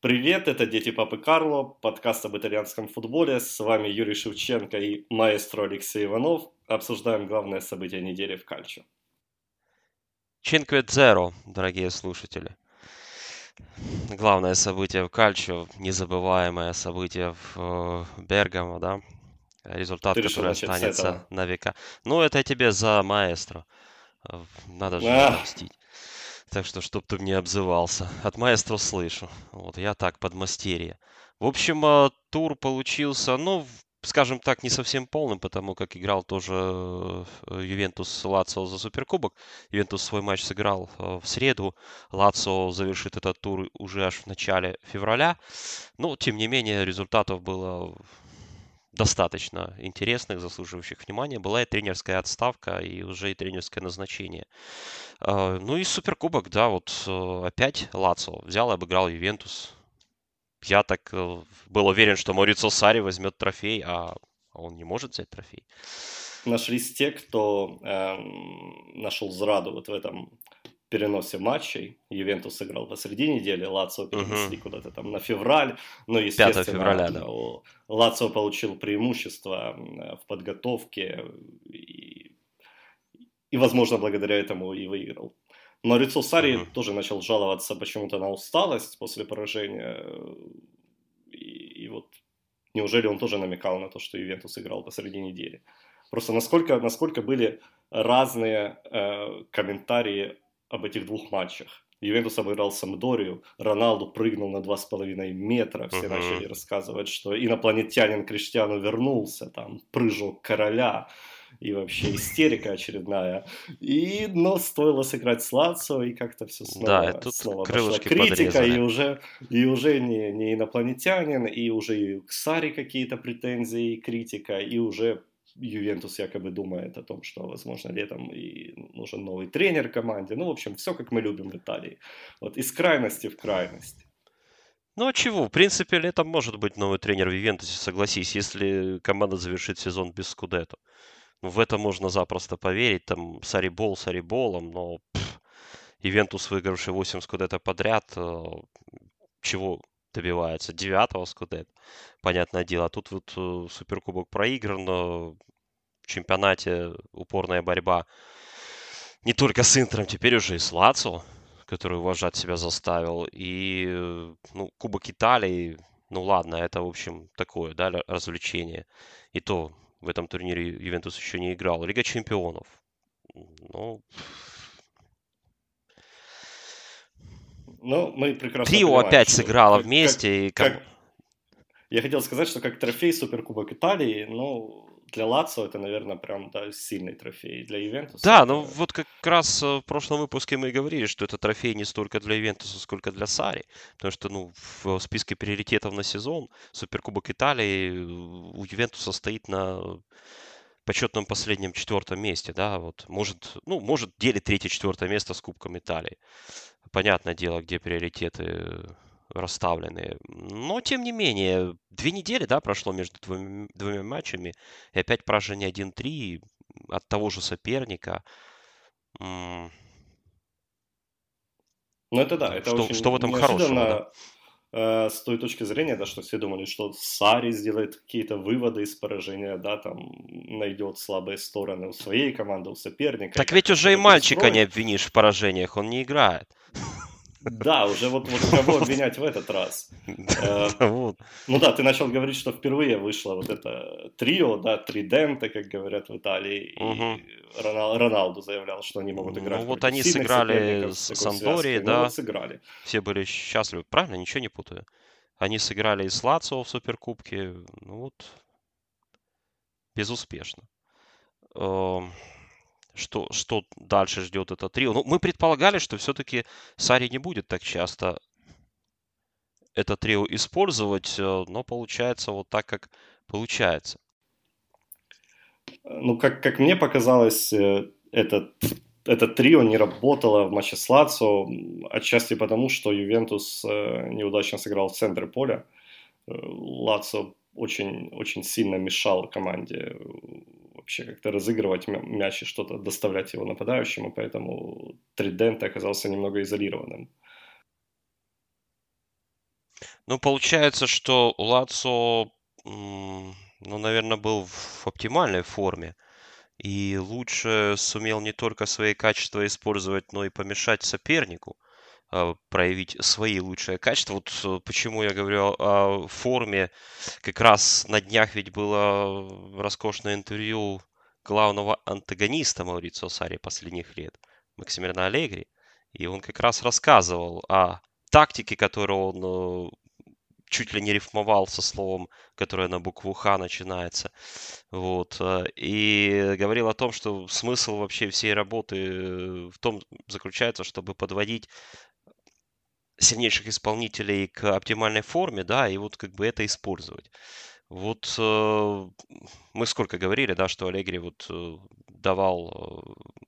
Привет, это Дети Папы Карло, подкаст об итальянском футболе. С вами Юрий Шевченко и маэстро Алексей Иванов. Обсуждаем главное событие недели в Кальчо. Чинкве Дзеро, дорогие слушатели. Главное событие в Кальчо, незабываемое событие в э, Бергамо, да? Результат, Ты который останется на века. Ну, это тебе за маэстро. Э, надо же а. мстить. Так что, чтоб ты мне обзывался. От маэстро слышу. Вот, я так, подмастерье. В общем, а, тур получился, ну, скажем так, не совсем полным, потому как играл тоже э, Ювентус Лацио за Суперкубок. Ювентус свой матч сыграл э, в среду. Лацио завершит этот тур уже аж в начале февраля. Но, тем не менее, результатов было достаточно интересных, заслуживающих внимания. Была и тренерская отставка, и уже и тренерское назначение. А, ну и Суперкубок, да, вот э, опять Лацо взял и обыграл Ювентус. Я так э, был уверен, что Морицо Сари возьмет трофей, а он не может взять трофей. Нашлись те, кто э, нашел зраду вот в этом переносе матчей. Ювентус сыграл посреди недели, Лацио перенесли uh-huh. куда-то там на февраль. Но, естественно, февраля, да. Лацио получил преимущество в подготовке и, и, возможно, благодаря этому и выиграл. Но Рицо Сари uh-huh. тоже начал жаловаться почему-то на усталость после поражения. И, и вот неужели он тоже намекал на то, что Ювентус играл посреди недели? Просто насколько, насколько были разные э, комментарии об этих двух матчах. Ювентус обыграл Самдорию, Роналду прыгнул на 2,5 метра, все uh-huh. начали рассказывать, что инопланетянин Криштиану вернулся, там, прыжок короля, и вообще истерика очередная. И, но стоило сыграть с Лацио, и как-то все снова, да, тут снова пошла критика, подрезали. и уже, и уже не, не инопланетянин, и уже и к Саре какие-то претензии, и критика, и уже Ювентус якобы думает о том, что, возможно, летом и нужен новый тренер команде. Ну, в общем, все, как мы любим в Италии. Вот из крайности в крайность. Ну а чего? В принципе, летом может быть новый тренер в Ювентусе, согласись, если команда завершит сезон без Скудетто. Ну, в это можно запросто поверить. Там Сарибол Сариболом, но пфф, Ювентус, выигравший 8 Скудетто подряд, э, чего добивается? Девятого Скудетто, понятное дело. А тут вот э, Суперкубок проигран, чемпионате упорная борьба не только с Интером, теперь уже и с Лацо, который уважать себя заставил. И ну, Кубок Италии, ну ладно, это, в общем, такое, да, развлечение. И то в этом турнире Ювентус еще не играл. Лига чемпионов. Ну, ну мы прекрасно Трио понимаем, опять сыграло как, вместе. Как, и как... Я хотел сказать, что как трофей Суперкубок Италии, ну, для Лацио это, наверное, прям да, сильный трофей. Для Ивентуса. Да, это... ну вот как раз э, в прошлом выпуске мы и говорили, что это трофей не столько для Ивентуса, сколько для Сари. Потому что ну, в списке приоритетов на сезон Суперкубок Италии э, у Ювентуса стоит на почетном последнем четвертом месте, да, вот, может, ну, может делить третье-четвертое место с Кубком Италии. Понятное дело, где приоритеты расставлены. Но, тем не менее, две недели, да, прошло между двумя, двумя матчами, и опять поражение 1-3 от того же соперника. Ну, это да, это что, очень что в этом хорошего, да? Э, с той точки зрения, да, что все думали, что Сари сделает какие-то выводы из поражения, да, там найдет слабые стороны у своей команды, у соперника. Так ведь уже и мальчика не обвинишь в поражениях, он не играет. Да, уже вот, вот кого обвинять в этот раз. Э, ну да, ты начал говорить, что впервые вышло вот это трио, да, триденте, как говорят в Италии, и Роналду заявлял, что они могут играть. Ну вот они сыграли с Сандори, ну да, сыграли. Все были счастливы, правильно, ничего не путаю. Они сыграли и с Лацио в Суперкубке, ну вот, безуспешно. Что, что дальше ждет это трио. Ну, мы предполагали, что все-таки Сари не будет так часто это трио использовать, э, но получается вот так, как получается. Ну, как, как мне показалось, э, этот, это трио не работало в матче с Лацо, отчасти потому, что Ювентус э, неудачно сыграл в центре поля. Лацо очень, очень сильно мешал команде вообще как-то разыгрывать мяч и что-то доставлять его нападающему, поэтому Тридент оказался немного изолированным. Ну, получается, что Лацо, ну, наверное, был в оптимальной форме. И лучше сумел не только свои качества использовать, но и помешать сопернику проявить свои лучшие качества. Вот э, почему я говорю о форме. Как раз на днях ведь было роскошное интервью главного антагониста Маурицио Сари последних лет, Максимилиана Аллегри. И он как раз рассказывал о тактике, которую он э, чуть ли не рифмовал со словом, которое на букву Х начинается. Вот. Э, и говорил о том, что смысл вообще всей работы в том заключается, чтобы подводить сильнейших исполнителей к оптимальной форме, да, и вот как бы это использовать. Вот э, мы сколько говорили, да, что Аллегри вот э, давал э,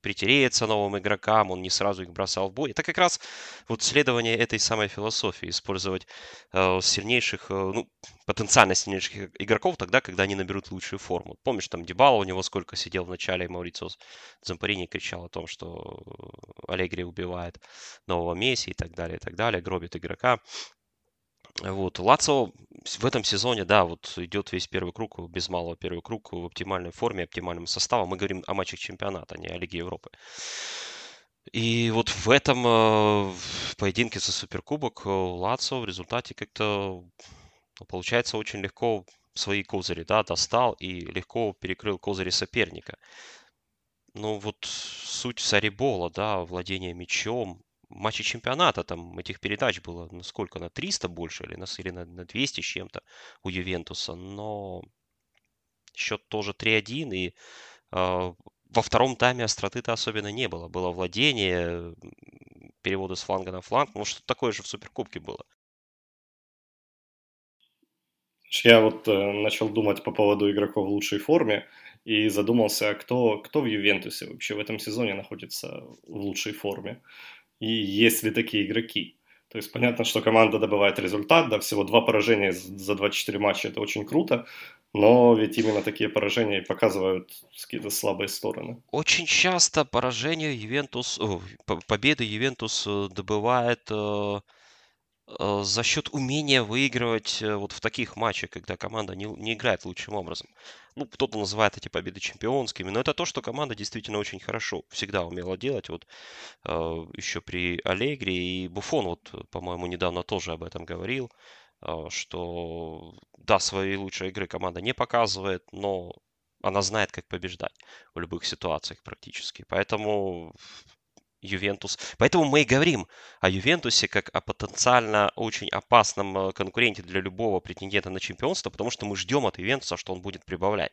притереться новым игрокам, он не сразу их бросал в бой. Это как раз вот следование этой самой философии, использовать э, сильнейших, э, ну, потенциально сильнейших игроков тогда, когда они наберут лучшую форму. Помнишь, там Дебала у него сколько сидел в начале, и Маурицио Зампарини кричал о том, что Аллегри убивает нового Месси и так далее, и так далее, гробит игрока. Вот, Лацо в этом сезоне, да, вот идет весь первый круг, без малого первый круг в оптимальной форме, оптимальным составом. Мы говорим о матчах чемпионата, а не о Лиге Европы. И вот в этом э, поединке за Суперкубок э, Лацо в результате как-то ну, получается очень легко свои козыри, да, достал и легко перекрыл козыри соперника. Ну вот суть Сарибола, да, владение мячом, матче чемпионата там этих передач было ну, сколько, на 300 больше или на, или на, на 200 с чем-то у Ювентуса, но счет тоже 3-1, и э, во втором тайме остроты-то особенно не было. Было владение, переводы с фланга на фланг, ну что такое же в Суперкубке было. Я вот э, начал думать по поводу игроков в лучшей форме и задумался, кто, кто в Ювентусе вообще в этом сезоне находится в лучшей форме и есть ли такие игроки. То есть понятно, что команда добывает результат, да, всего два поражения за 24 матча, это очень круто, но ведь именно такие поражения показывают какие-то слабые стороны. Очень часто поражение Ювентус, о, победы Ювентус э, добывает э, за счет умения выигрывать э, вот в таких матчах, когда команда не, не играет лучшим образом. Ну, кто-то называет эти победы чемпионскими, но это то, что команда действительно очень хорошо всегда умела делать. Вот э, еще при Аллегри и Буфон, вот, по-моему, недавно тоже об этом говорил, э, что да, свои лучшие игры команда не показывает, но она знает, как побеждать в любых ситуациях практически. Поэтому Ювентус. Поэтому мы и говорим о Ювентусе как о потенциально очень опасном э, конкуренте для любого претендента на чемпионство, потому что мы ждем от Ювентуса, что он будет прибавлять.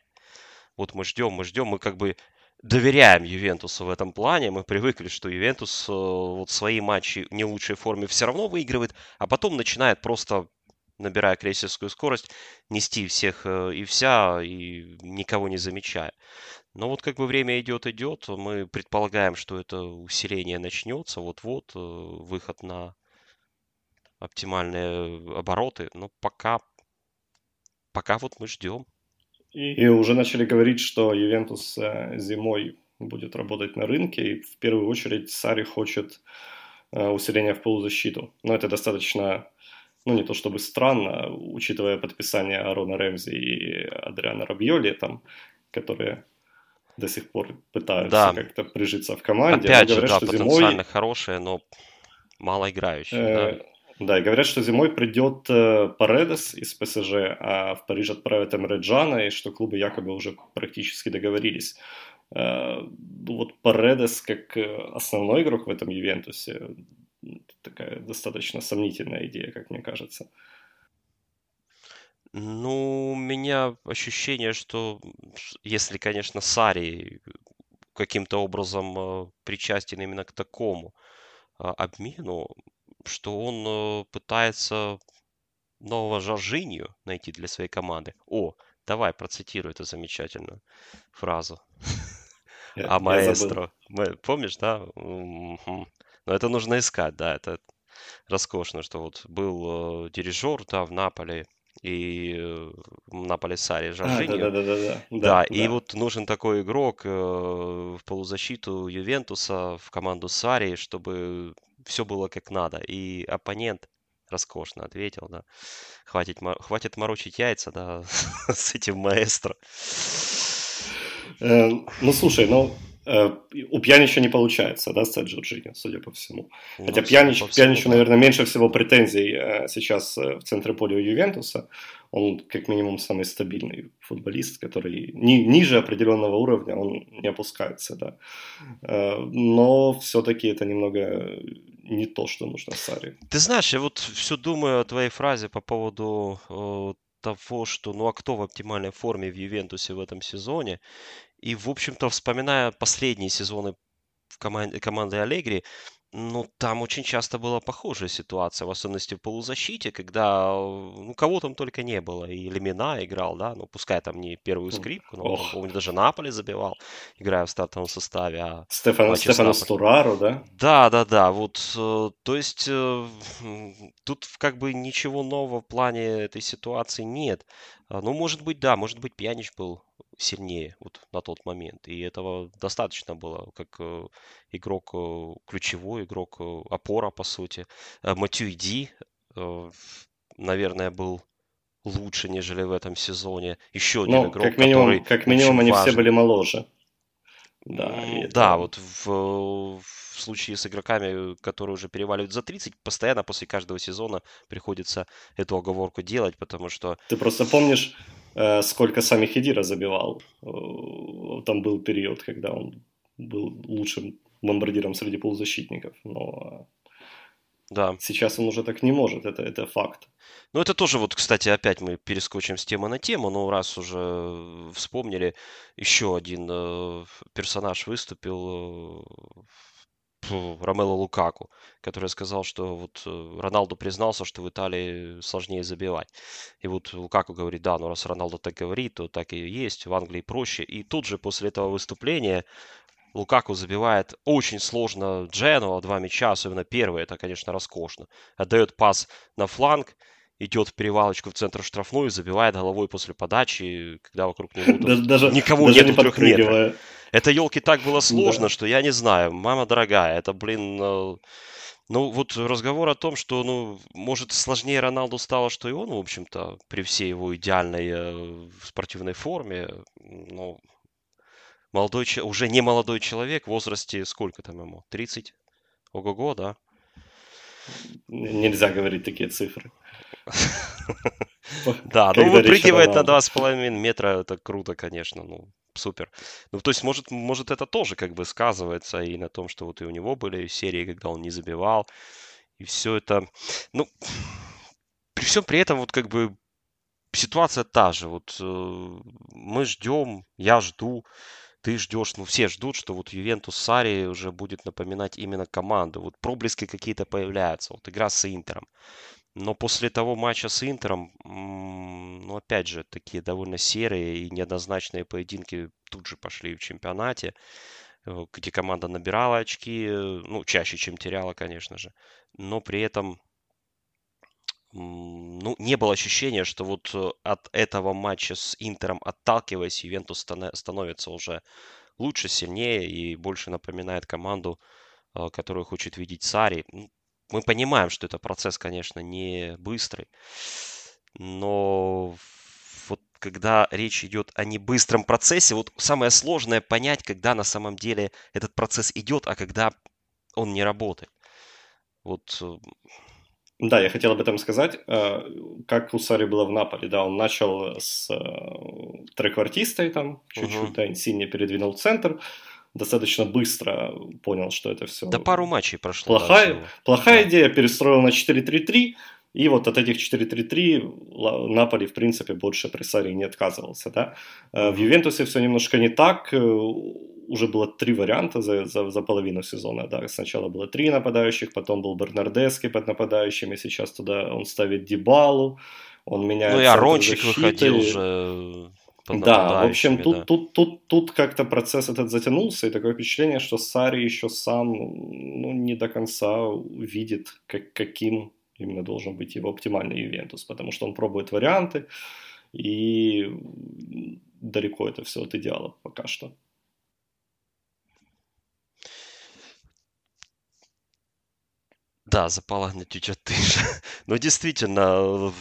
Вот мы ждем, мы ждем, мы как бы доверяем Ювентусу в этом плане. Мы привыкли, что Ювентус э, вот свои матчи в не лучшей форме все равно выигрывает, а потом начинает просто набирая крейсерскую скорость, нести всех э, и вся, и никого не замечая. Но вот как бы время идет, идет, мы предполагаем, что это усиление начнется, вот-вот, э, выход на оптимальные обороты, но пока, пока вот мы ждем. И уже начали говорить, что Ювентус э, зимой будет работать на рынке, и в первую очередь Сари хочет э, усиления в полузащиту. Но это достаточно, ну не то чтобы странно, учитывая подписание Арона Рэмзи и Адриана Рабьоли, там, которые до сих пор пытаются да. как-то прижиться в команде. Опять же, говорят, да, что потенциально зимой... хорошие, но мало играющие. Э, да. да, и говорят, что зимой придет э, Паредес из ПСЖ, а в Париж отправят Эмре Джана, и что клубы якобы уже практически договорились. Э, ну вот Паредес как э, основной игрок в этом Ювентусе, такая достаточно сомнительная идея, как мне кажется. Ну, у меня ощущение, что если, конечно, Сари каким-то образом э, причастен именно к такому а, обмену, что он э, пытается нового Жоржинью найти для своей команды. О, Давай, процитируй эту замечательную фразу. А маэстро. Помнишь, да? Но это нужно искать, да, это роскошно, что вот был э, дирижер, да, в Наполе, и э, Наполе Сари Жоржиньо. А, да, да, да, да, да. Да, и вот нужен такой игрок э, в полузащиту Ювентуса, в команду Сари, чтобы все было как надо. И оппонент роскошно ответил, да. Хватит, хватит морочить яйца, да, с этим маэстро. Ну, слушай, ну, у Пьянича не получается, да, стать Джорджини, судя по всему. Ну, Хотя Пьянич, по Пьяничу, да. наверное, меньше всего претензий э, сейчас э, в центре поля у Ювентуса. Он, как минимум, самый стабильный футболист, который ни, ниже определенного уровня, он не опускается, да. Но все-таки это немного не то, что нужно Саре. Ты знаешь, я вот все думаю о твоей фразе по поводу того, что ну а кто в оптимальной форме в Ювентусе в этом сезоне? И, в общем-то, вспоминая последние сезоны в команде, команды Аллегри, ну, там очень часто была похожая ситуация, в особенности в полузащите, когда, ну, кого там только не было. И Лемина играл, да, ну, пускай там не первую скрипку, но, Ох. помню, даже Наполе забивал, играя в стартовом составе. А Стефан, Стефано Стурару, да? Да, да, да, вот, э, то есть, э, тут как бы ничего нового в плане этой ситуации нет. А, ну, может быть, да, может быть, Пьянич был сильнее вот на тот момент. И этого достаточно было, как э, игрок, э, ключевой игрок, э, опора, по сути. Матью Ди, наверное, был лучше, нежели в этом сезоне. Еще один ну, игрок, как минимум, который Как минимум они важен. все были моложе. Да, это... да вот в, в случае с игроками, которые уже переваливают за 30, постоянно после каждого сезона приходится эту оговорку делать, потому что... Ты просто помнишь, Э, сколько сами Хедира забивал. Э, там был период, когда он был лучшим бомбардиром среди полузащитников. Но да. сейчас он уже так не может, это, это факт. Ну, это тоже вот, кстати, опять мы перескочим с темы на тему, но раз уже вспомнили, еще один э, персонаж выступил э, Ромело Лукаку, который сказал, что вот э, Роналду признался, что в Италии сложнее забивать. И вот Лукаку говорит, да, но раз Роналду так говорит, то так и есть, в Англии проще. И тут же после этого выступления Лукаку забивает очень сложно Джену, два мяча, особенно первый, это, конечно, роскошно. Отдает пас на фланг, идет в перевалочку в центр штрафную, забивает головой после подачи, когда вокруг него даже, никого даже нет не трех метров. Это елки так было сложно, да. что я не знаю. Мама дорогая, это, блин, э, ну, вот разговор о том, что, ну, может, сложнее Роналду стало, что и он, в общем-то, при всей его идеальной э, спортивной форме, ну, молодой, уже не молодой человек, в возрасте сколько там ему? 30? Ого-го, да? Нельзя говорить такие цифры. Да, ну выпрыгивает на 2,5 метра, это круто, конечно, ну супер. Ну, то есть, может, может, это тоже как бы сказывается и на том, что вот и у него были серии, когда он не забивал, и все это, ну, при всем при этом вот как бы ситуация та же. Вот э, мы ждем, я жду, ты ждешь, ну все ждут, что вот Ювентус Сари уже будет напоминать именно команду. Вот проблески какие-то появляются. Вот игра с Интером. Но после того матча с Интером, ну, опять же, такие довольно серые и неоднозначные поединки тут же пошли в чемпионате, э, где команда набирала очки, э, ну, чаще, чем теряла, конечно же. Но при этом, ну, не было ощущения, что вот э, от этого матча с Интером, отталкиваясь, Ювентус становится уже лучше, сильнее и больше напоминает команду, которую хочет видеть Сари. Мы понимаем, что это процесс, конечно, не быстрый, но вот когда речь идет о небыстром процессе, вот самое сложное понять, когда на самом деле этот процесс идет, а когда он не работает. Вот э, да, я хотел об этом сказать. Э, как у Сари было в Наполе, да, он начал с э, треквартистой там, чуть-чуть, uh-huh. да, сильнее передвинул центр, достаточно быстро понял, что это все... Да пару матчей прошло. Плохая, да, плохая да. идея, перестроил на 4-3-3, и вот от этих 4-3-3 Наполи, в принципе, больше при Саре не отказывался. Да? Э, в Ювентусе все немножко не так. Уже было три варианта за, за, за половину сезона. Да? Сначала было три нападающих, потом был Бернардески под нападающими, сейчас туда он ставит Дибалу, он меняет Ну и Арончик выходил уже Да, в общем, тут, да. тут, тут, тут как-то процесс этот затянулся, и такое впечатление, что Сари еще сам ну, не до конца видит, как, каким именно должен быть его оптимальный Ювентус, потому что он пробует варианты, и далеко это все от идеала пока что. Да, запала гнетюча тиша. Ну, действительно,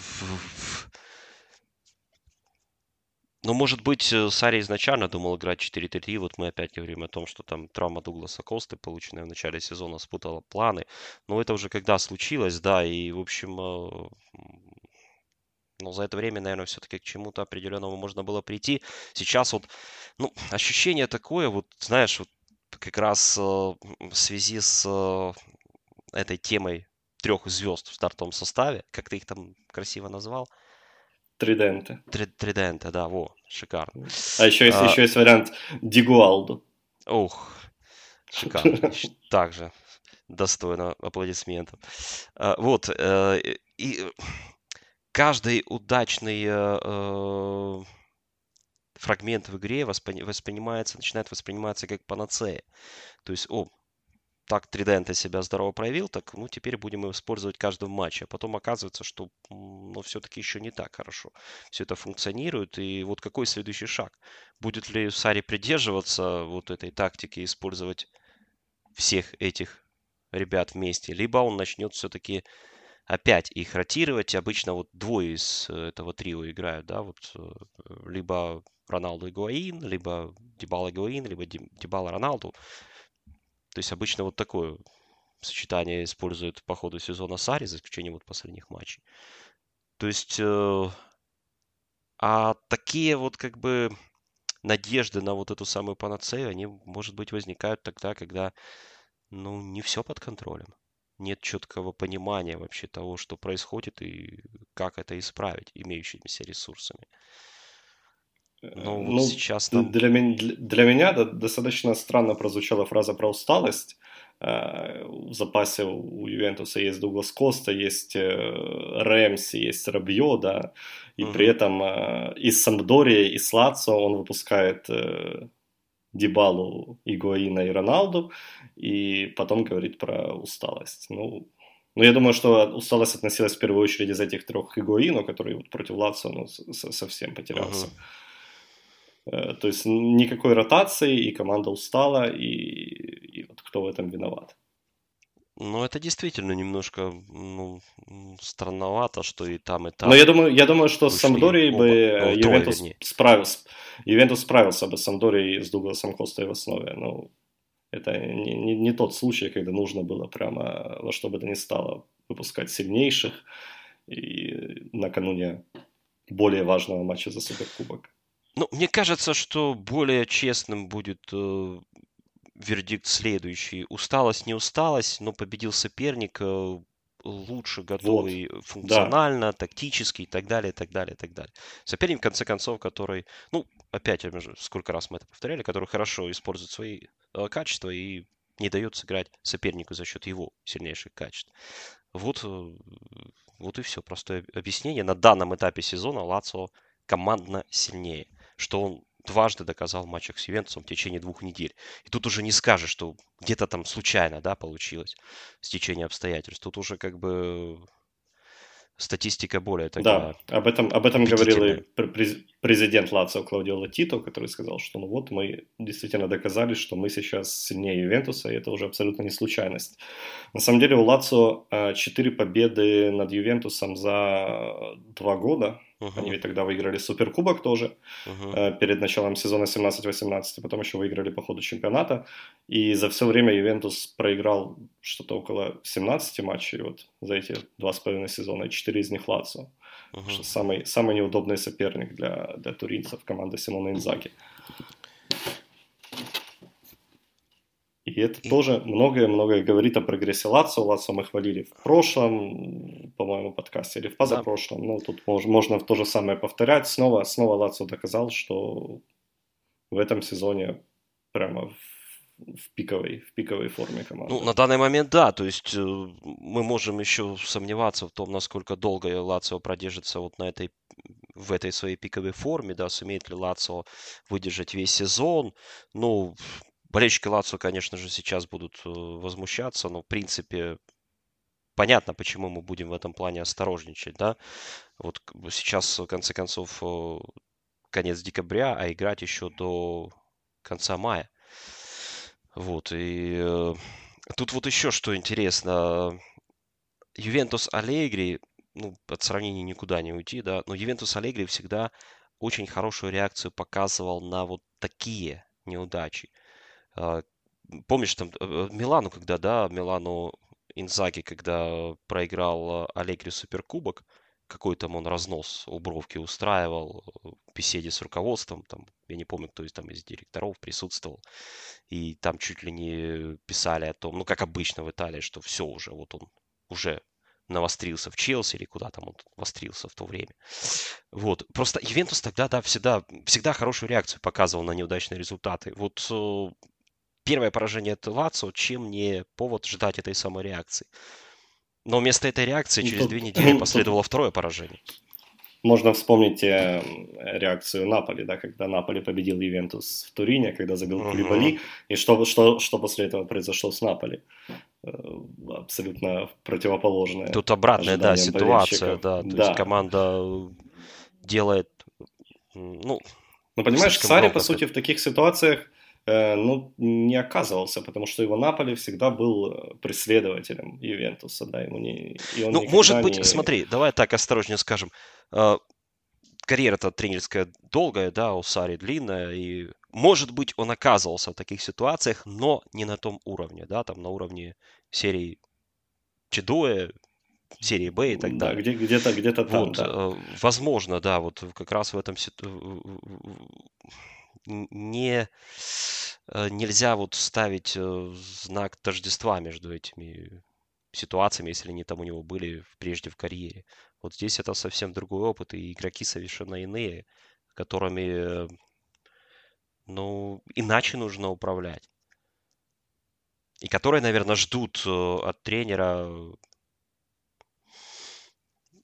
ну, может быть, э, Сари изначально думал играть 4-3-3. Вот мы опять говорим о том, что там травма Дугласа Косты, полученная в начале сезона, спутала планы. Но это уже когда случилось, да, и, в общем, э, но за это время, наверное, все-таки к чему-то определенному можно было прийти. Сейчас вот, ну, ощущение такое, вот, знаешь, вот как раз э, в связи с этой темой трех звезд в стартовом составе, как ты их там красиво назвал – Триденте. Триденте, да, во, шикарно. А еще есть, а... еще есть вариант Дигуалду. Ух, шикарно. Также достойно аплодисментов. А, вот, э, и каждый удачный э, э, фрагмент в игре воспринимается, начинает восприниматься как панацея. То есть, о, так Тридента себя здорово проявил, так ну теперь будем его использовать в каждом матче. А потом оказывается, что ну, все-таки еще не так хорошо. Все это функционирует. И вот какой следующий шаг? Будет ли Сари придерживаться вот этой тактики, использовать всех этих ребят вместе? Либо он начнет все-таки опять их ротировать. Обычно вот двое из э, этого трио играют, да, вот э, либо Роналду и Гуаин, либо Дебала Гуаин, либо Дебала Роналду. То есть обычно вот такое сочетание используют по ходу сезона Сари, за исключением вот последних матчей. То есть, э, а такие вот как бы надежды на вот эту самую панацею, они, может быть, возникают тогда, когда, ну, не все под контролем. Нет четкого понимания вообще того, что происходит и как это исправить имеющимися ресурсами. Э, ну, ну сейчас там... для, меня, для меня достаточно странно прозвучала фраза про усталость. Э, в запасе у Ювентуса есть Дуглас Коста, есть э, Рэмси, есть Рабьо, да, и угу. при этом из Самдории, из Лацо он выпускает Дебалу, Игуаина и Роналду, и потом говорит про усталость. Ну, ну, я думаю, что усталость относилась в первую очередь из этих трех Игуаину, который вот против Лацо ну, совсем потерялся. Угу. Э, то есть никакой ротации, и команда устала, и, и вот кто в этом виноват. Ну, это действительно немножко ну, странновато, что и там, и там. Но я думаю, я думаю что с Самдорией бы ну, Ювентус справился. Ювентус справился бы с Самдорией с Дугласом Костой в основе. Ну, это не, не, не тот случай, когда нужно было прямо во что бы то ни стало выпускать сильнейших и накануне более важного матча за Суперкубок. Ну, мне кажется, что более честным будет э, вердикт следующий. Усталость, не усталость, но победил соперник, э, лучше готовый вот. функционально, да. тактически и так далее, и так далее, и так далее. Соперник, в конце концов, который, ну, опять, сколько раз мы это повторяли, который хорошо использует свои э, качества и не дает сыграть сопернику за счет его сильнейших качеств. Вот, э, вот и все. Простое объяснение. На данном этапе сезона Лацо командно сильнее что он дважды доказал в матчах с Ювентусом в течение двух недель. И тут уже не скажешь, что где-то там случайно, да, получилось с течением обстоятельств. Тут уже как бы статистика более такая. Да, об этом, об этом говорил и президент Лацио Клаудио Латито, который сказал, что ну вот мы действительно доказали, что мы сейчас сильнее Ювентуса, и это уже абсолютно не случайность. На самом деле у Лацио 4 победы над Ювентусом за два года, Uh-huh. Они ведь тогда выиграли Суперкубок тоже uh-huh. перед началом сезона 17-18, потом еще выиграли по ходу чемпионата. И за все время Ювентус проиграл что-то около 17 матчей вот за эти два с половиной сезона, и 4 из них Лацо. Uh-huh. Самый, самый неудобный соперник для, для туринцев, команды Симона Инзаки. И это тоже многое-многое говорит о прогрессе Лацо. Лацо мы хвалили в прошлом, по-моему, подкасте, или в позапрошлом. Да. Ну, тут можно, можно то же самое повторять. Снова, снова Лацо доказал, что в этом сезоне прямо в пиковой, в пиковой форме команды. Ну, на данный момент да, то есть э, мы можем еще сомневаться в том, насколько долго Лацио продержится вот на этой в этой своей пиковой форме, да, сумеет ли Лацио выдержать весь сезон. Ну, болельщики Лацио, конечно же, сейчас будут э, возмущаться, но, в принципе, понятно, почему мы будем в этом плане осторожничать, да. Вот сейчас, в конце концов, э, конец декабря, а играть еще до конца мая. Вот, и э, тут вот еще что интересно. Ювентус Аллегри, ну, от сравнения никуда не уйти, да, но Ювентус Аллегри всегда очень хорошую реакцию показывал на вот такие неудачи. Э, помнишь, там, э, Милану, когда, да, Милану Инзаги, когда проиграл э, Аллегри Суперкубок, какой там он разнос у Бровки устраивал, в беседе с руководством, там, я не помню, кто из, там, из директоров присутствовал, и там чуть ли не писали о том, ну, как обычно в Италии, что все уже, вот он уже навострился в Челси или куда там он вострился в то время. Вот. Просто Ювентус тогда, да, всегда, всегда хорошую реакцию показывал на неудачные результаты. Вот э, первое поражение от Лацо, чем не повод ждать этой самой реакции. Но вместо этой реакции через Тут... две недели последовало второе поражение. Можно вспомнить э, реакцию Наполи, да, когда Наполи победил Ювентус в Турине, когда забил. Кулибали, и что, что, что после этого произошло с Наполи. Э, абсолютно противоположное. Тут обратная, да, ситуация, да, то да. есть команда делает, ну... Ну, понимаешь, Сари, по сути, в таких ситуациях ну, не оказывался, потому что его Наполи всегда был э, преследователем Ювентуса, да, ему не... И он ну, может быть, не... смотри, давай так осторожнее скажем, э, карьера-то тренерская долгая, да, у Сари длинная, и может быть он оказывался в таких ситуациях, но не на том уровне, да, там на уровне серии Чедуэ, серии Б и так да, далее. Где, где-то, где-то там, вот, да. Возможно, да, вот как раз в этом не Э, нельзя вот ставить э, знак тождества между этими ситуациями, если они там у него были прежде в карьере. Вот здесь это совсем другой опыт, и игроки совершенно иные, которыми, ну, иначе нужно управлять. И которые, наверное, ждут э, от тренера,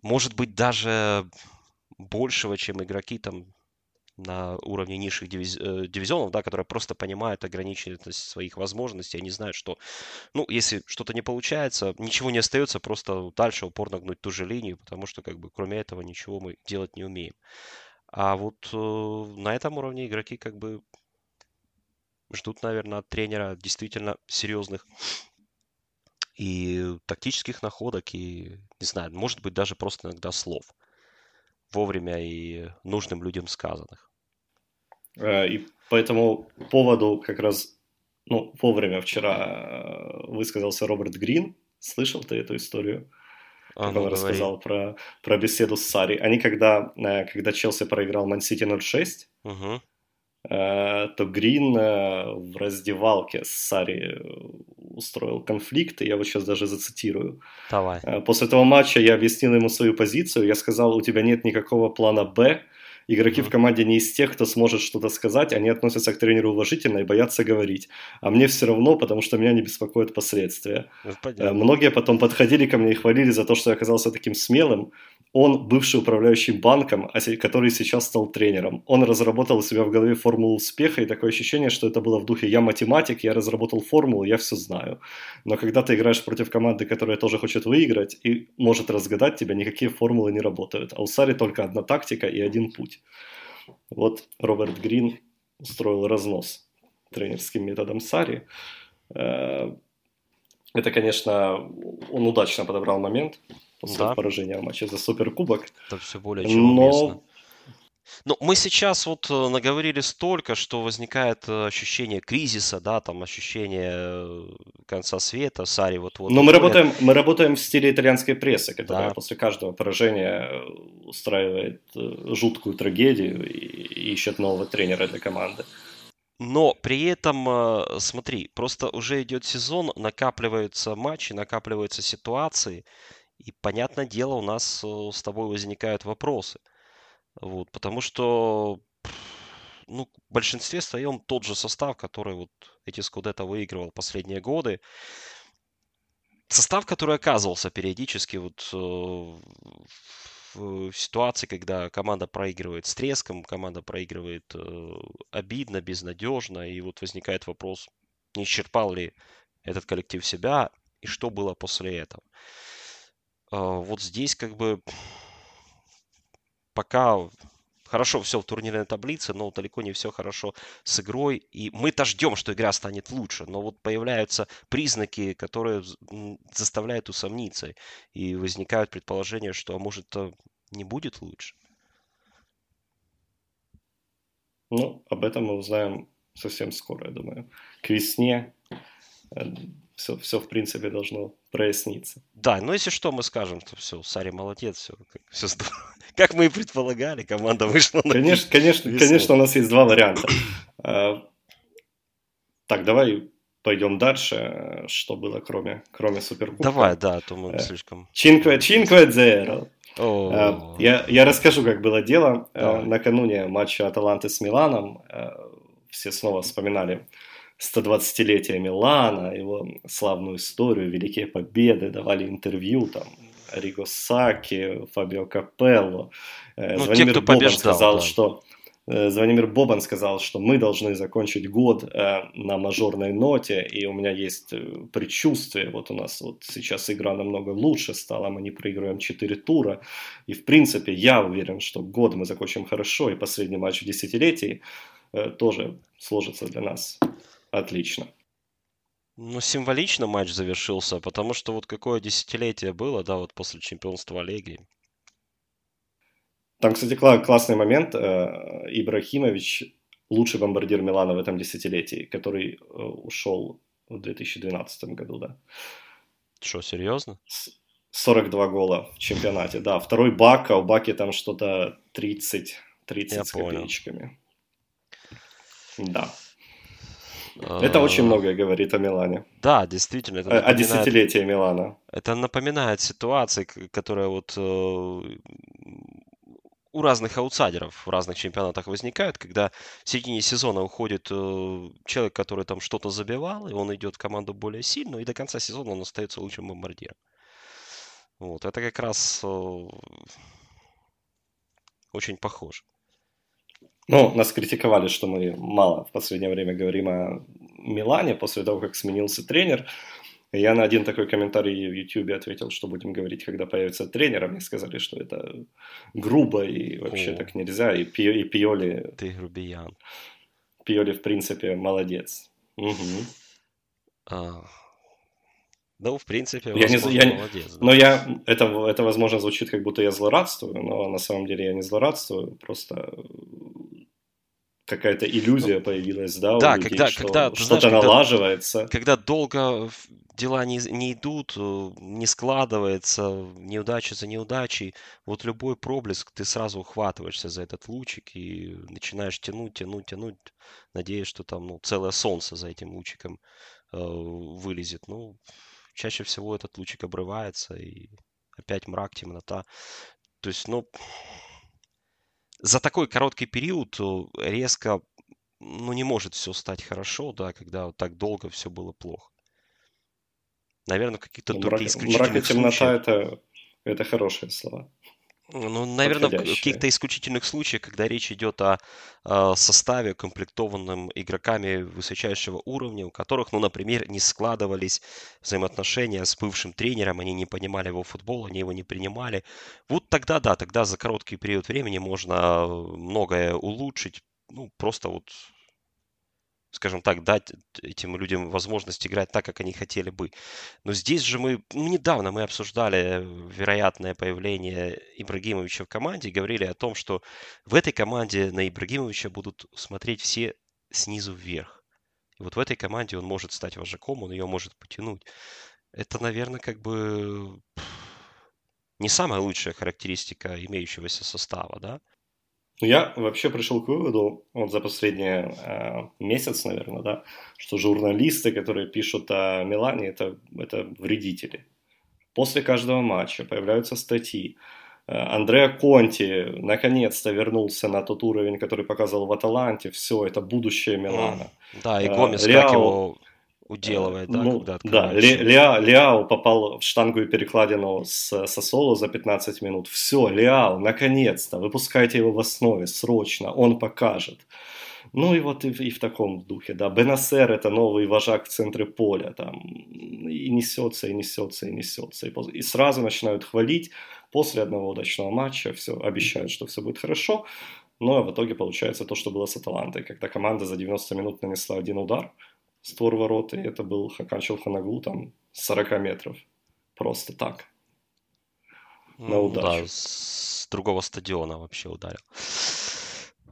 может быть, даже большего, чем игроки там на уровне низших дивиз... Э, дивизионов, да, которые просто понимают ограниченность своих возможностей, они знают, что, ну, если что-то не получается, ничего не остается, просто дальше упорно гнуть ту же линию, потому что, как бы, кроме этого ничего мы делать не умеем. А вот э, на этом уровне игроки, как бы, ждут, наверное, от тренера действительно серьезных и тактических находок, и, не знаю, может быть, даже просто иногда слов вовремя и нужным людям сказанных. Э, и по этому поводу как раз ну, вовремя вчера э, высказался Роберт Грин. Слышал ты эту историю? А, как ну, он говори. рассказал про, про беседу с Сари. Они когда, э, когда Челси проиграл Ман-Сити 0-6, угу. То Грин в раздевалке с Сари устроил конфликт, и я вот сейчас даже зацитирую. Давай. После этого матча я объяснил ему свою позицию, я сказал, у тебя нет никакого плана «Б», игроки mm-hmm. в команде не из тех, кто сможет что-то сказать, они относятся к тренеру уважительно и боятся говорить. А мне все равно, потому что меня не беспокоят последствия. Понятно. Многие потом подходили ко мне и хвалили за то, что я оказался таким смелым. Он бывший управляющий банком, а который сейчас стал тренером. Он разработал у себя в голове формулу успеха, и такое ощущение, что это было в духе «я математик, я разработал формулу, я все знаю». Но когда ты играешь против команды, которая тоже хочет выиграть и может разгадать тебя, никакие формулы не работают. А у Сари только одна тактика и один путь. Вот Роберт Грин устроил разнос тренерским методом Сари. Э, это, конечно, он удачно подобрал момент после да. поражения в матче за Суперкубок. Это все более чем уместно. Ну, мы сейчас вот э, наговорили столько, что возникает э, ощущение кризиса, да, там ощущение э, конца света, Сари вот вот. Но мы работаем, мы работаем в стиле итальянской прессы, которая да. после каждого поражения устраивает жуткую трагедию и ищет нового тренера для команды. Но при этом, смотри, просто уже идет сезон, накапливаются матчи, накапливаются ситуации, и, понятное дело, у нас с тобой возникают вопросы – вот, потому что ну, в большинстве своем тот же состав, который вот эти Скудетто выигрывал последние годы. Состав, который оказывался периодически вот э, в ситуации, когда команда проигрывает с треском, команда проигрывает э, обидно, безнадежно, и вот возникает вопрос, не исчерпал ли этот коллектив себя, и что было после этого. Э, вот здесь как бы пока хорошо все в турнирной таблице, но далеко не все хорошо с игрой. И мы-то ждем, что игра станет лучше, но вот появляются признаки, которые заставляют усомниться. И возникают предположения, что, а может, не будет лучше. Ну, об этом мы узнаем совсем скоро, я думаю. К весне все, э, все в принципе должно проясниться. Да, но если что, мы скажем, то все, Сари молодец, все, все здорово. Как мы и предполагали, команда вышла на Конечно, конечно, весну. конечно, у нас есть два варианта. А, так, давай пойдем дальше. Что было, кроме, кроме Суперкубка? Давай, да, а то мы э, слишком... Чинкве, Чинкве Дзеро. Я, я расскажу, как было дело. Э, давай. Накануне матча Аталанты с Миланом все снова вспоминали 120-летие Милана, его славную историю, великие победы, давали интервью там Риго Саки, Фабио Капелло. Э, ну, Звонимир те, Бобан сказал, да. что э, Звонимир Бобан сказал, что мы должны закончить год э, на мажорной ноте, и у меня есть предчувствие, вот у нас вот сейчас игра намного лучше стала, мы не проигрываем 4 тура, и в принципе я уверен, что год мы закончим хорошо, и последний матч в десятилетии тоже сложится для нас отлично. Ну, символично матч завершился, потому что вот какое десятилетие было, да, вот после чемпионства Лиги. Там, кстати, классный момент. Э, Ибрахимович лучший бомбардир Милана в этом десятилетии, который э, ушел в 2012 году, да. Что, серьезно? 42 гола в чемпионате, да. Второй Бака, у Баки там что-то 30, 30 Я с копеечками. Понял. Да. Это очень многое говорит о Милане. Да, действительно. Это напоминает, о десятилетии Милана. Это напоминает ситуации, которые вот э, у разных аутсайдеров в разных чемпионатах возникают, когда в середине сезона уходит э, человек, который там что-то забивал, и он идет в команду более сильную, и до конца сезона он остается лучшим бомбардиром. Вот, это как раз э, очень похоже. Ну, нас критиковали, что мы мало в последнее время говорим о Милане после того, как сменился тренер. Я на один такой комментарий в YouTube ответил, что будем говорить, когда появится тренер, а мне сказали, что это грубо и вообще О. так нельзя, и, Пи, и Пиоли... Ты грубиян. Пиоли, в принципе, молодец. Угу. А, ну, в принципе, я возможно, не, я, молодец. Да. Но я, это, это, возможно, звучит, как будто я злорадствую, но на самом деле я не злорадствую, просто какая-то иллюзия появилась, да, да у людей, когда, что когда, что-то знаешь, налаживается. Когда, когда долго дела не, не идут, э, не складывается, неудача за неудачей, вот любой проблеск, ты сразу ухватываешься за этот лучик и начинаешь тянуть, тянуть, тянуть, надеясь, что там ну, целое солнце за этим лучиком э, вылезет. Ну, чаще всего этот лучик обрывается, и опять мрак, темнота. То есть, ну, за такой короткий период э, резко, ну, не может все стать хорошо, да, когда вот так долго все было плохо. Наверное, какие-то ну, только исключительные мрак и темнота случаях... это, это хорошие слова. Ну, наверное, в каких-то исключительных случаях, когда речь идет о, о составе, комплектованном игроками высочайшего уровня, у которых, ну, например, не складывались взаимоотношения с бывшим тренером, они не понимали его футбол, они его не принимали. Вот тогда, да, тогда за короткий период времени можно многое улучшить, ну, просто вот скажем так, дать этим людям возможность играть так, как они хотели бы. Но здесь же мы, ну, недавно мы обсуждали вероятное появление Ибрагимовича в команде говорили о том, что в этой команде на Ибрагимовича будут смотреть все снизу вверх. И вот в этой команде он может стать вожаком, он ее может потянуть. Это, наверное, как бы не самая лучшая характеристика имеющегося состава, да? Ну, я вообще пришел к выводу, вот за последний э, месяц, наверное, да, что журналисты, которые пишут о Милане, это, это вредители. После каждого матча появляются статьи, Э, Андреа Конти наконец-то вернулся на тот уровень, который показывал в Аталанте. Все, это будущее Милана. Да, и Гомес Реал... как его уделывает, да, ну, когда Да, Леа, Леао попал в штангу и перекладину с Сосоло за 15 минут. Все, Леао, наконец-то, выпускайте его в основе срочно, он покажет. Ну и вот и, и в таком духе, да. Бенасер это новый вожак в центре поля, там, и несется, и несется, и несется. И, и сразу начинают хвалить после одного удачного матча, все, обещают, что все будет хорошо. Но в итоге получается то, что было с Аталантой, когда команда за 90 минут нанесла один удар створ ворот, и это был Хакан Челханагу там с 40 метров. Просто так. На ну удачу. Да, с другого стадиона вообще ударил.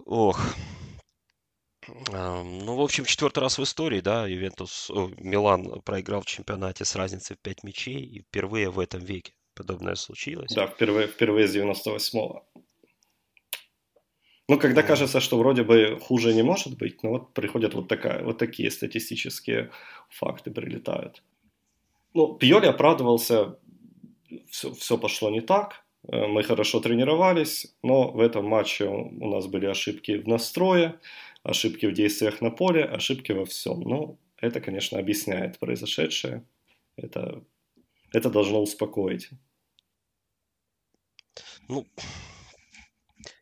Ох, ну, в общем, четвертый раз в истории, да, Ювентус, о, Милан проиграл в чемпионате с разницей в 5 мячей, и впервые в этом веке подобное случилось. Да, впервые, впервые с 98-го. Ну, когда кажется, что вроде бы хуже не может быть, но вот приходят вот, такая, вот такие статистические факты прилетают. Ну, Пьоли оправдывался, все, все пошло не так, э, мы хорошо тренировались, но в этом матче у нас были ошибки в настрое, ошибки в действиях на поле, ошибки во всем. Ну, это, конечно, объясняет произошедшее. Это, это должно успокоить. Ну,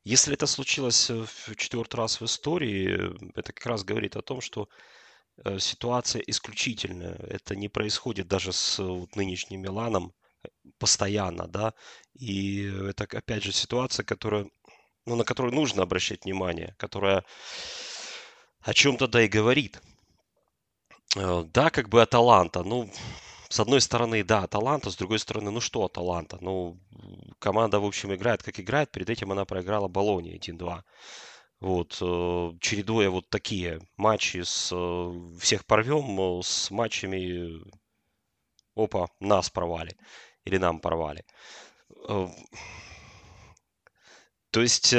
если это случилось в четвертый раз в истории, это как раз говорит о том, что э, ситуация исключительная. Это не происходит даже с вот, нынешним Миланом постоянно, да. И это, опять же, ситуация, которая, ну, на которую нужно обращать внимание, которая о чем тогда и говорит. Э, да, как бы Аталанта. Ну, с одной стороны, да, Аталанта, с другой стороны, ну что Аталанта? Ну, команда, в общем, играет, как играет. Перед этим она проиграла Болоне 1-2. Вот, э, чередуя вот такие матчи с э, всех порвем, с матчами опа, нас порвали. Или нам порвали. То есть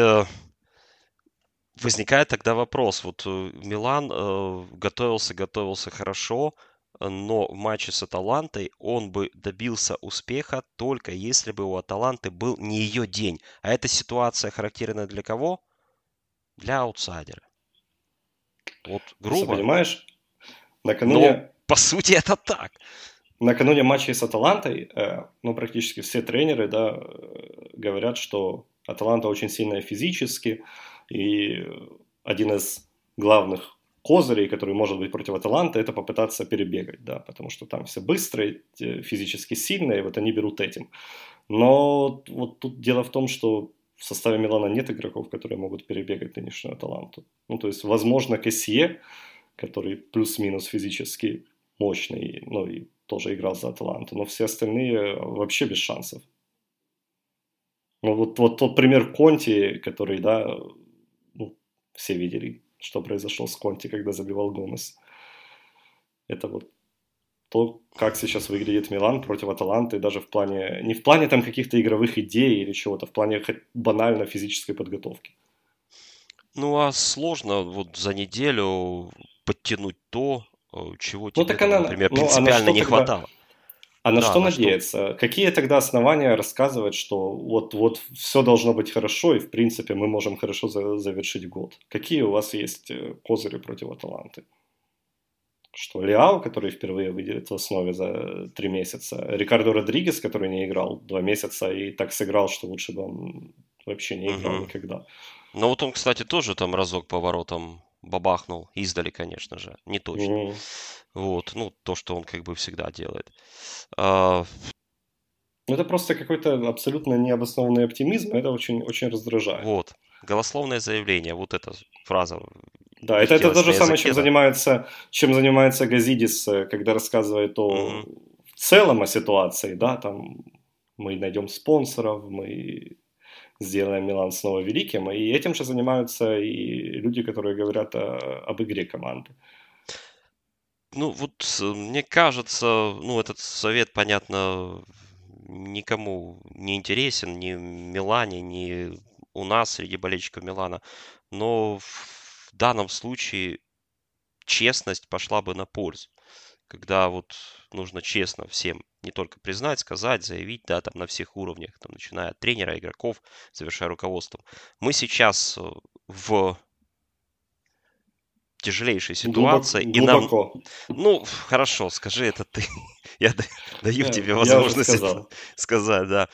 возникает тогда вопрос. Вот э, Милан э, готовился, готовился хорошо, но в матче с Аталантой он бы добился успеха только если бы у Аталанты был не ее день. А эта ситуация характерна для кого? Для аутсайдера. Вот грубо. Ты понимаешь, накануне... Но, по сути, это так. Накануне матча с Аталантой, э, ну, практически все тренеры, да, э, говорят, что Аталанта очень сильная физически, и один из главных козырей, который может быть против Аталанта, это попытаться перебегать, да, потому что там все быстрые, физически сильные, вот они берут этим. Но вот тут дело в том, что в составе Милана нет игроков, которые могут перебегать нынешнюю Аталанту. Ну, то есть, возможно, Кассие, который плюс-минус физически мощный, ну, и тоже играл за Аталанту, но все остальные вообще без шансов. Ну, вот, вот тот пример Конти, который, да, все видели, что произошло с Конти, когда забивал Гомес. Это вот то, как сейчас выглядит Милан против Аталанты, даже в плане, не в плане там каких-то игровых идей или чего-то, в плане банально физической подготовки. Ну, а сложно вот за неделю подтянуть то, э, чего ну, тебе, так она, например, ну, принципиально не тогда... хватало. А на да, что на надеяться? Что? Какие тогда основания рассказывать, что вот, вот все должно быть хорошо, и в принципе мы можем хорошо за, завершить год? Какие у вас есть э, козыри против Аталанты? Что Лиау, который впервые выйдет в основе за три месяца, Рикардо Родригес, который не играл два месяца и так сыграл, что лучше бы он вообще не играл угу. никогда. Ну вот он, кстати, тоже там разок по воротам бабахнул, издали, конечно же, не точно. Угу. Вот, ну, то, что он как бы всегда делает. А... Ну, это просто какой-то абсолютно необоснованный оптимизм, это очень, очень раздражает. Вот, голословное заявление, вот эта фраза. Да, это, это то же самое, чем занимается, чем занимается Газидис, э, когда рассказывает о mm в целом о ситуации, да, там мы найдем спонсоров, мы сделаем Милан снова великим, и этим же занимаются и люди, которые говорят о, об игре команды. Ну, вот э, мне кажется, ну, этот совет, понятно, никому не интересен, ни Милане, ни у нас среди болельщиков Милана. Но в данном случае честность пошла бы на пользу. Когда вот нужно честно всем не только признать, сказать, заявить, да, там на всех уровнях, там, начиная от тренера, игроков, завершая руководством. Мы сейчас э, в тяжелейшей ситуации. Глубоко. И нам... Ну, хорошо, скажи это ты. Я даю тебе возможность сказать, да.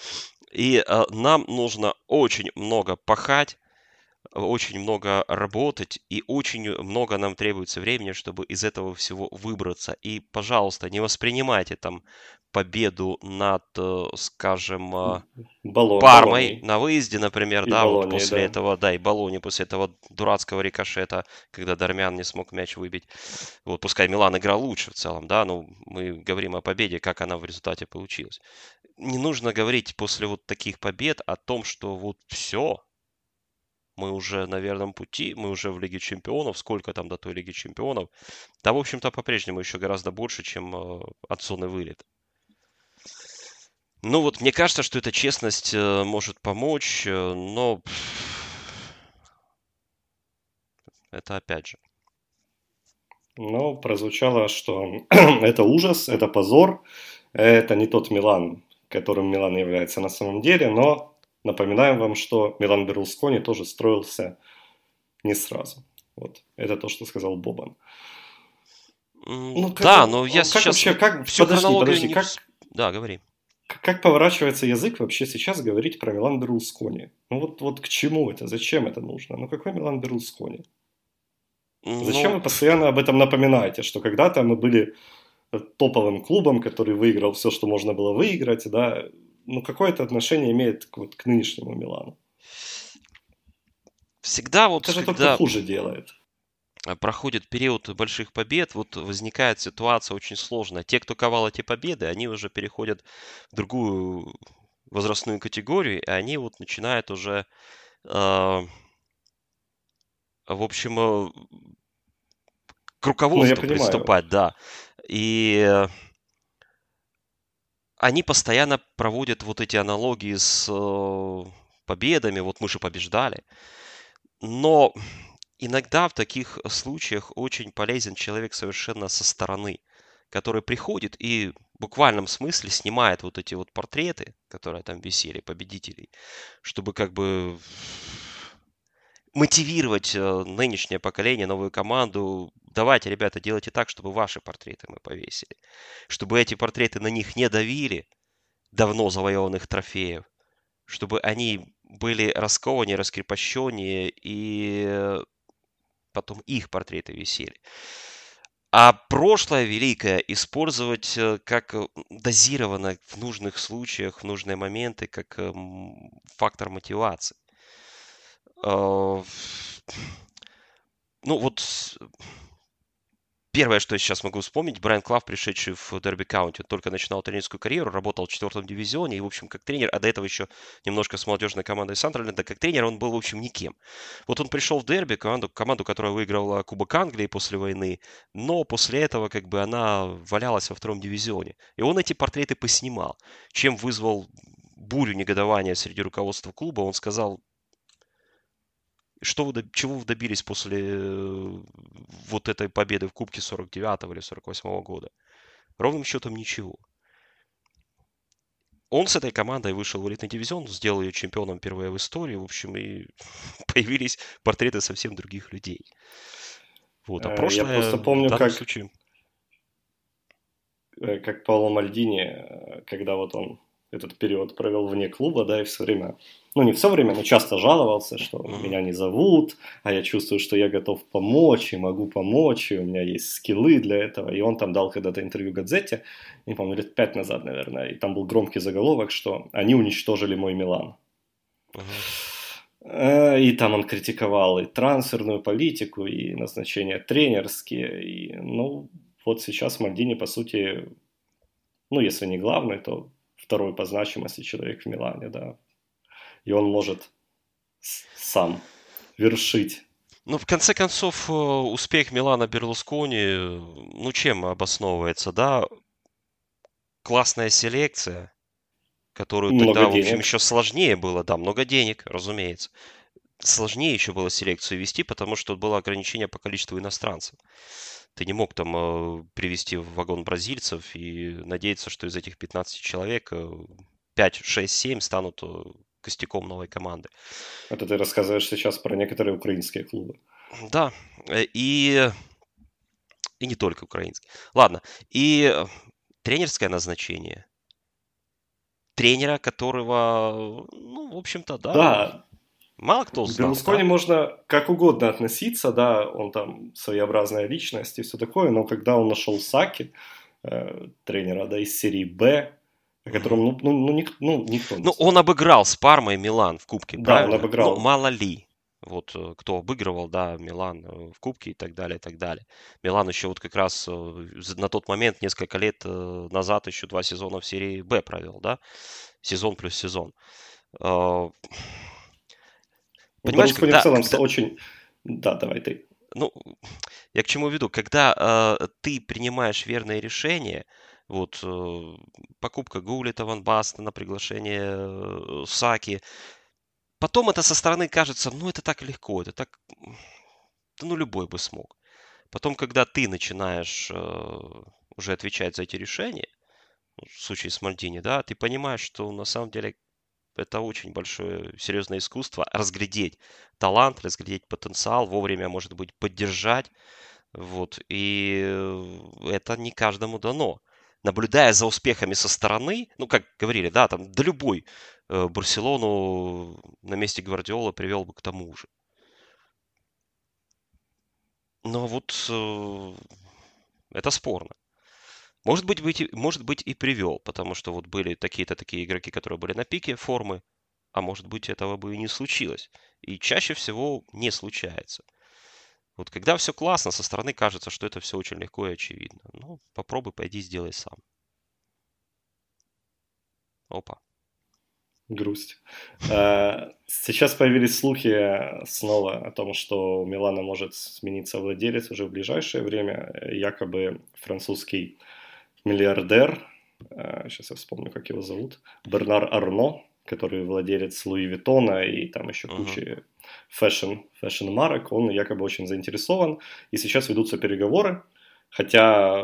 И э, нам нужно очень много пахать, очень много работать, и очень много нам требуется времени, чтобы из этого всего выбраться. И, пожалуйста, не воспринимайте там победу над, э, скажем, э, Болон, Пармой Болонией. на выезде, например, И да, вот Болонией, после да. этого, да, и Болони после этого дурацкого рикошета, когда Дармян не смог мяч выбить. Вот, пускай Милан играл лучше в целом, да, но мы говорим о победе, как она в результате получилась. Не нужно говорить после вот таких побед о том, что вот все, мы уже на верном пути, мы уже в Лиге Чемпионов, сколько там до той Лиги Чемпионов. Да, в общем-то, по-прежнему еще гораздо больше, чем э, от зоны вылета. Ну вот, мне кажется, что эта честность э, может помочь, э, но это опять же. Ну, прозвучало, что это ужас, это позор, это не тот Милан, которым Милан является на самом деле, но напоминаем вам, что Милан Берлускони тоже строился не сразу. Вот, это то, что сказал Бобан. Ну, да, но я как сейчас вообще, как, всю подожди, подожди, не... как, Да, говори. К- Как поворачивается язык вообще сейчас говорить про Милан Берлускони? Ну вот, вот к чему это? Зачем это нужно? Ну какой Милан Берлускони? Зачем Ну, вы постоянно об этом напоминаете, что когда-то мы были э, топовым клубом, который выиграл все, что можно было выиграть, да? Ну какое это отношение имеет к, вот, к нынешнему Милану? всегда вот, Это же когда только хуже делает. а, проходит период больших побед, вот возникает ситуация очень сложная. Те, кто ковал эти победы, они уже переходят в другую возрастную категорию, и они вот начинают уже, э, в общем, э, к Ну руководству понимаю. приступать, да. И э, они постоянно проводят вот эти аналогии с э, победами, вот мы же побеждали. Но иногда в таких случаях очень полезен человек совершенно со стороны, который приходит и в буквальном смысле снимает вот эти вот портреты, которые там висели, победителей, чтобы как бы мотивировать э, нынешнее поколение, новую команду. Давайте, ребята, делайте так, чтобы ваши портреты мы повесили. Чтобы эти портреты на них не давили давно завоеванных трофеев. Чтобы они были раскованнее, раскрепощеннее, и э, потом их портреты висели. А прошлое великое использовать э, как дозированно в нужных случаях, в нужные моменты, как эм, фактор мотивации. Э, Ну вот первое, что я сейчас могу вспомнить, Брайан Клав, пришедший в Дерби Каунти, он только начинал тренерскую карьеру, работал в четвертом дивизионе, и, в общем, как тренер, а до этого еще немножко с молодежной командой Сандерленда, как тренер он был, в общем, никем. Вот он пришел в Дерби, команду, команду, которая выиграла Кубок Англии после войны, но после этого как бы она валялась во втором дивизионе. И он эти портреты поснимал, чем вызвал бурю негодования среди руководства клуба. Он сказал, что вы, чего вы добились после э, вот этой победы в Кубке 49 или 48 года? Ровным счетом ничего. Он с этой командой вышел в элитный дивизион, сделал ее чемпионом впервые в истории, в общем, и появились портреты совсем других людей. Вот, а Э, я прошлое просто помню, как- случае... Э, как Паоло Мальдини, когда вот он этот период провел вне клуба, да, и все время, ну не все время, но часто жаловался, что меня не зовут, а я чувствую, что я готов помочь и могу помочь, и у меня есть скиллы для этого. И он там дал когда-то интервью Гадзете, не помню, лет пять назад, наверное, и там был громкий заголовок, что они уничтожили мой Милан. Э, И там он критиковал и трансферную политику, и назначения тренерские. И, ну, вот сейчас Мальдини, по сути, ну, если не главный, то второй по значимости человек в Милане, да. И он может сам вершить. Ну, в конце концов, э, успех Милана Берлускони, э, ну, чем обосновывается, да? Классная селекция, которую Много тогда, в общем, денег. еще сложнее было, да, много денег, разумеется. сложнее еще было селекцию вести, потому что было ограничение по количеству иностранцев. Ты не мог там э, привести в вагон бразильцев и надеяться, что из этих 15 человек 5, 6, 7 станут э, костяком новой команды. Это ты рассказываешь сейчас про некоторые украинские клубы. Да, э, и, и не только украинские. Ладно, и тренерское назначение. Тренера, которого, ну, в общем-то, да. Да, Мало кто знал. К Берлускони да? можно как угодно относиться, да, он там своеобразная личность и все такое, но когда он нашел Саки, э, тренера, да, из серии Б, о котором, ну, ну, ну, ник, ну никто не Ну, он обыграл с Пармой Милан в Кубке, Да, правильно? он обыграл. Ну, мало ли. Вот э, кто обыгрывал, да, Милан э, в Кубке и так далее, и так далее. Милан еще вот как раз э, на тот момент, несколько лет назад, еще два сезона в серии Б провел, да? Сезон плюс сезон. Понимаешь, когда, в целом когда... очень... Да, давай ты. Ну, я к чему веду? Когда э, ты принимаешь верное решение, вот э, покупка Гулита, Ван Бастона, приглашение э, Саки, потом это со стороны кажется, ну это так легко, это так, ну любой бы смог. Потом, когда ты начинаешь э, уже отвечать за эти решения, ну, в случае с Мальдини, да, ты понимаешь, что на самом деле это очень большое, серьезное искусство. Разглядеть талант, разглядеть потенциал, вовремя, может быть, поддержать. Вот. И это не каждому дано. Наблюдая за успехами со стороны, ну, как говорили, да, там, да любой э, Барселону на месте Гвардиола привел бы к тому же. Но вот э, это спорно. Может быть, быть, может быть и привел, потому что вот были такие-то такие игроки, которые были на пике формы, а может быть этого бы и не случилось. И чаще всего не случается. Вот когда все классно, со стороны кажется, что это все очень легко и очевидно. Ну, попробуй, пойди, сделай сам. Опа. Грусть. Э, сейчас появились слухи снова о том, что у Милана может смениться владелец уже в ближайшее время. Якобы французский миллиардер, сейчас я вспомню, как его зовут, Бернар Арно, который владелец Луи Виттона и там еще uh-huh. кучи fashion, fashion марок, он якобы очень заинтересован, и сейчас ведутся переговоры, хотя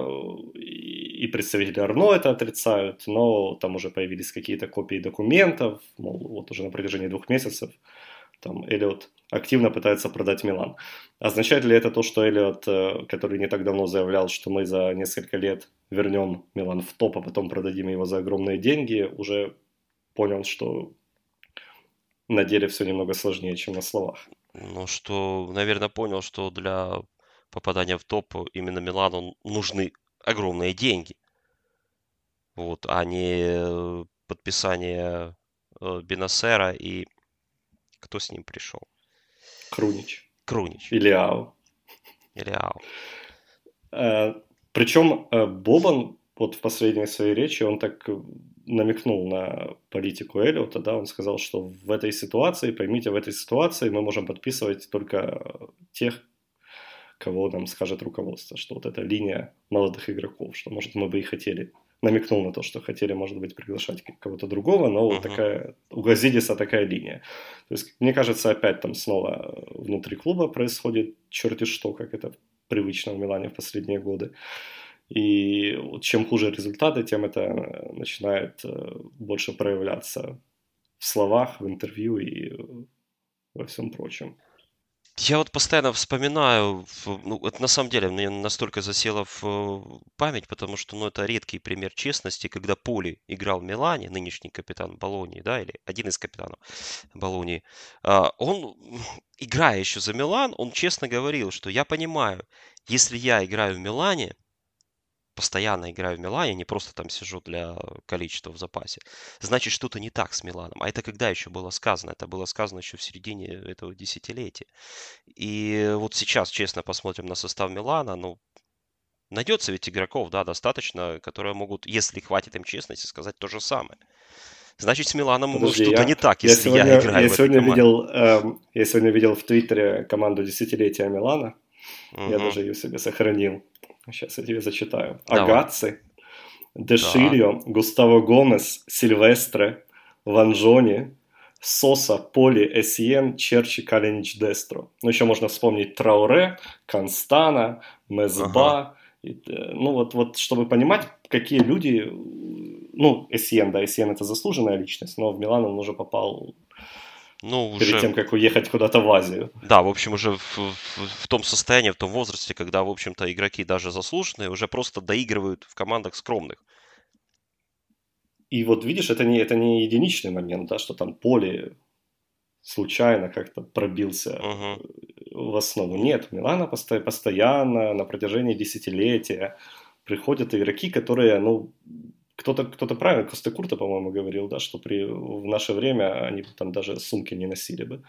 и представители Арно это отрицают, но там уже появились какие-то копии документов, мол, вот уже на протяжении двух месяцев там Эллиот активно пытается продать Милан. Означает ли это то, что Эллиот, э, который не так давно заявлял, что мы за несколько лет вернем Милан в топ, а потом продадим его за огромные деньги, уже понял, что на деле все немного сложнее, чем на словах? Ну, что, наверное, понял, что для попадания в топ именно Милану нужны огромные деньги. Вот, а не подписание э, Бенасера и кто с ним пришел? Крунич. Крунич. Или Ау. Или Ау. Э, причем э, Бобан вот в последней своей речи он так намекнул на политику Эллиота, да, он сказал, что в этой ситуации, поймите, в этой ситуации мы можем подписывать только тех, кого нам скажет руководство, что вот эта линия молодых игроков, что, может, мы бы и хотели намекнул на то, что хотели, может быть, приглашать кого-то другого, но uh-huh. вот такая, у Газидиса такая линия. То есть, мне кажется, опять там снова внутри клуба происходит черти что, как это привычно в Милане в последние годы. И вот чем хуже результаты, тем это начинает э, больше проявляться в словах, в интервью и во всем прочем. Я вот постоянно вспоминаю, ну, это на самом деле мне настолько засело в э, память, потому что, ну, это редкий пример честности, когда Поли играл в Милане, нынешний капитан Болонии, да, или один из капитанов Болонии, а, он, играя еще за Милан, он честно говорил, что я понимаю, если я играю в Милане, постоянно играю в Милане, не просто там сижу для количества в запасе, значит что-то не так с Миланом. А это когда еще было сказано? Это было сказано еще в середине этого десятилетия. И вот сейчас, честно, посмотрим на состав Милана, ну, найдется ведь игроков, да, достаточно, которые могут, если хватит им честности, сказать то же самое. Значит, с Миланом Подожди, что-то я, не так, если я, сегодня, я играю я в сегодня видел, э, Я сегодня видел в Твиттере команду десятилетия Милана. Угу. Я даже ее себе сохранил. Сейчас я тебе зачитаю. Давай. Агаци, Дешильо, да. Густаво Гомес, Сильвестре, Ванжони, Соса, Поли, Эсиен, Черчи, Калинич, Дестро. Ну, еще можно вспомнить Трауре, Констана, Мезба. Ага. И, ну, вот, вот, чтобы понимать, какие люди... Ну, Эсиен, да, Эсиен это заслуженная личность, но в Милан он уже попал ну, перед тем, как уехать куда-то в Азию. Да, в общем, уже в, в, в том состоянии, в том возрасте, когда, в общем-то, игроки даже заслуженные уже просто доигрывают в командах скромных. И вот видишь, это не, это не единичный момент, да, что там поле случайно как-то пробился угу. в основу. Нет, Милана постоянно на протяжении десятилетия приходят игроки, которые, ну, кто-то кто правильно, Костекурта, по-моему, говорил, да, что при, в наше время они там даже сумки не носили бы.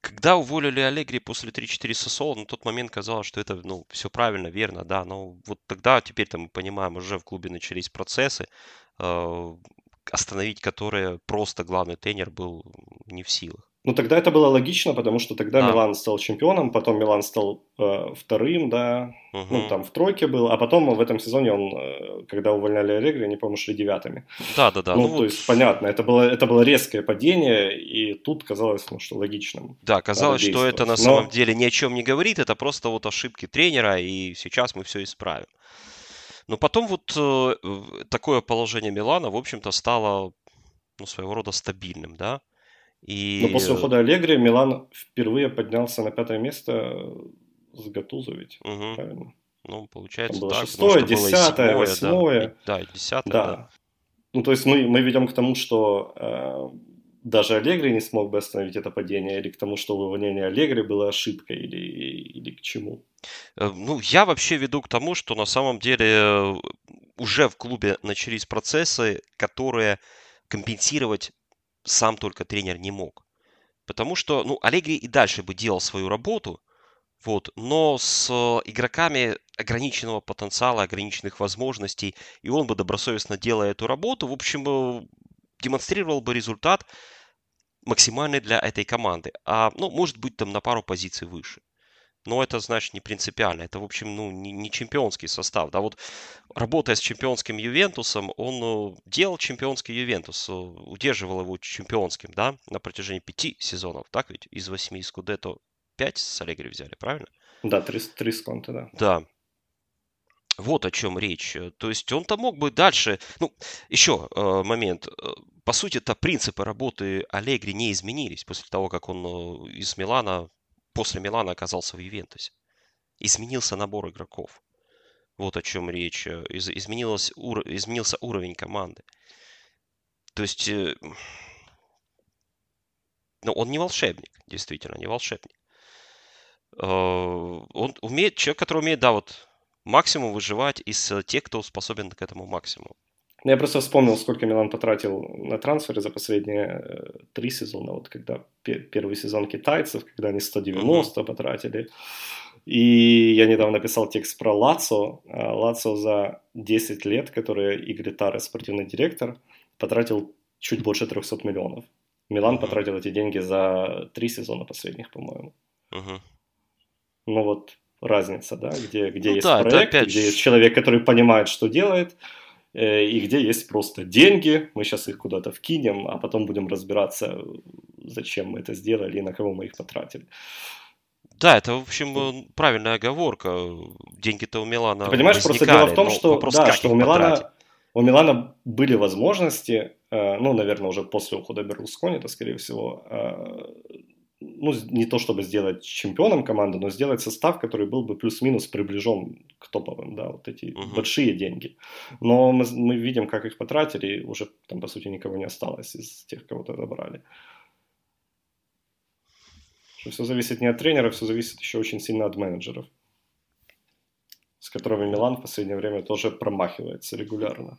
Когда уволили Аллегри после 3-4 Сосола, на тот момент казалось, что это, ну, все правильно, верно, да, но вот тогда, теперь-то мы понимаем, уже в клубе начались процессы, э, остановить которые просто главный тренер был не в силах. Ну, тогда это было логично, потому что тогда да. Милан стал чемпионом, потом Милан стал э, вторым, да, угу. ну, там в тройке был, а потом в этом сезоне он, э, когда увольняли Аллегри, они, по-моему, шли девятыми. Да-да-да. Ну, ну, то вот... есть, понятно, это было, это было резкое падение, и тут казалось, ну, что логичным. Да, казалось, что это на самом Но... деле ни о чем не говорит, это просто вот ошибки тренера, и сейчас мы все исправим. Но потом вот э, такое положение Милана, в общем-то, стало ну, своего рода стабильным, да, и... Но после ухода Аллегри Милан впервые поднялся на пятое место с Гатузо ведь, угу. правильно? Ну, получается Там было так. Шестое, десятое, восьмое. Да, да десятое, да. да. Ну, то есть мы, мы ведем к тому, что э, даже Аллегри не смог бы остановить это падение, или к тому, что увольнение Аллегри было ошибкой, или, или к чему? Э, ну, я вообще веду к тому, что на самом деле э, уже в клубе начались процессы, которые компенсировать сам только тренер не мог. Потому что, ну, Аллегри и дальше бы делал свою работу, вот, но с игроками ограниченного потенциала, ограниченных возможностей, и он бы добросовестно делая эту работу, в общем, э, демонстрировал бы результат максимальный для этой команды. А, ну, может быть, там на пару позиций выше но это, значит, не принципиально. Это, в общем, ну, не, не чемпионский состав. Да, вот работая с чемпионским Ювентусом, он э, делал чемпионский Ювентус, э, удерживал его чемпионским, да, на протяжении пяти сезонов, так ведь? Из восьми из Кудето пять с Аллегри взяли, правильно? Да, три, три с Конте, да. Да. Вот о чем речь. То есть он-то мог бы дальше... Ну, еще э, момент. По сути-то принципы работы Аллегри не изменились после того, как он э, из Милана после Милана оказался в Ювентусе. Изменился набор игроков. Вот о чем речь. Из, изменилось, ур, изменился уровень команды. То есть, э, ну, он не волшебник, действительно, не волшебник. Э, он умеет, человек, который умеет, да, вот максимум выживать из тех, кто способен к этому максимуму. Я просто вспомнил, сколько Милан потратил на трансферы за последние э, три сезона. Вот когда первый сезон китайцев, когда они 190 uh-huh. потратили. И я недавно написал текст про Лацо. А, Лацо за 10 лет, который Игорь Таре, спортивный директор, потратил чуть больше 300 миллионов. Милан uh-huh. потратил эти деньги за три сезона последних, по-моему. Uh-huh. Ну вот разница, да, где, где ну, есть да, проект, опять... где есть человек, который понимает, что делает, и где есть просто деньги, мы сейчас их куда-то вкинем, а потом будем разбираться, зачем мы это сделали и на кого мы их потратили. Да, это, в общем, э, правильная оговорка. Деньги-то у Милана Ты понимаешь, просто дело в том, что, да, что у Милана, у Милана были возможности, э, ну, наверное, уже после ухода Берлускони, это, скорее всего, ну, не то чтобы сделать чемпионом команды, но сделать состав, который был бы плюс-минус приближен к топовым, да, вот эти uh-huh. большие деньги. Но мы, мы видим, как их потратили, и уже там, по сути, никого не осталось из тех, кого то забрали. Что все зависит не от тренера, все зависит еще очень сильно от менеджеров, с которыми Милан в последнее время тоже промахивается регулярно.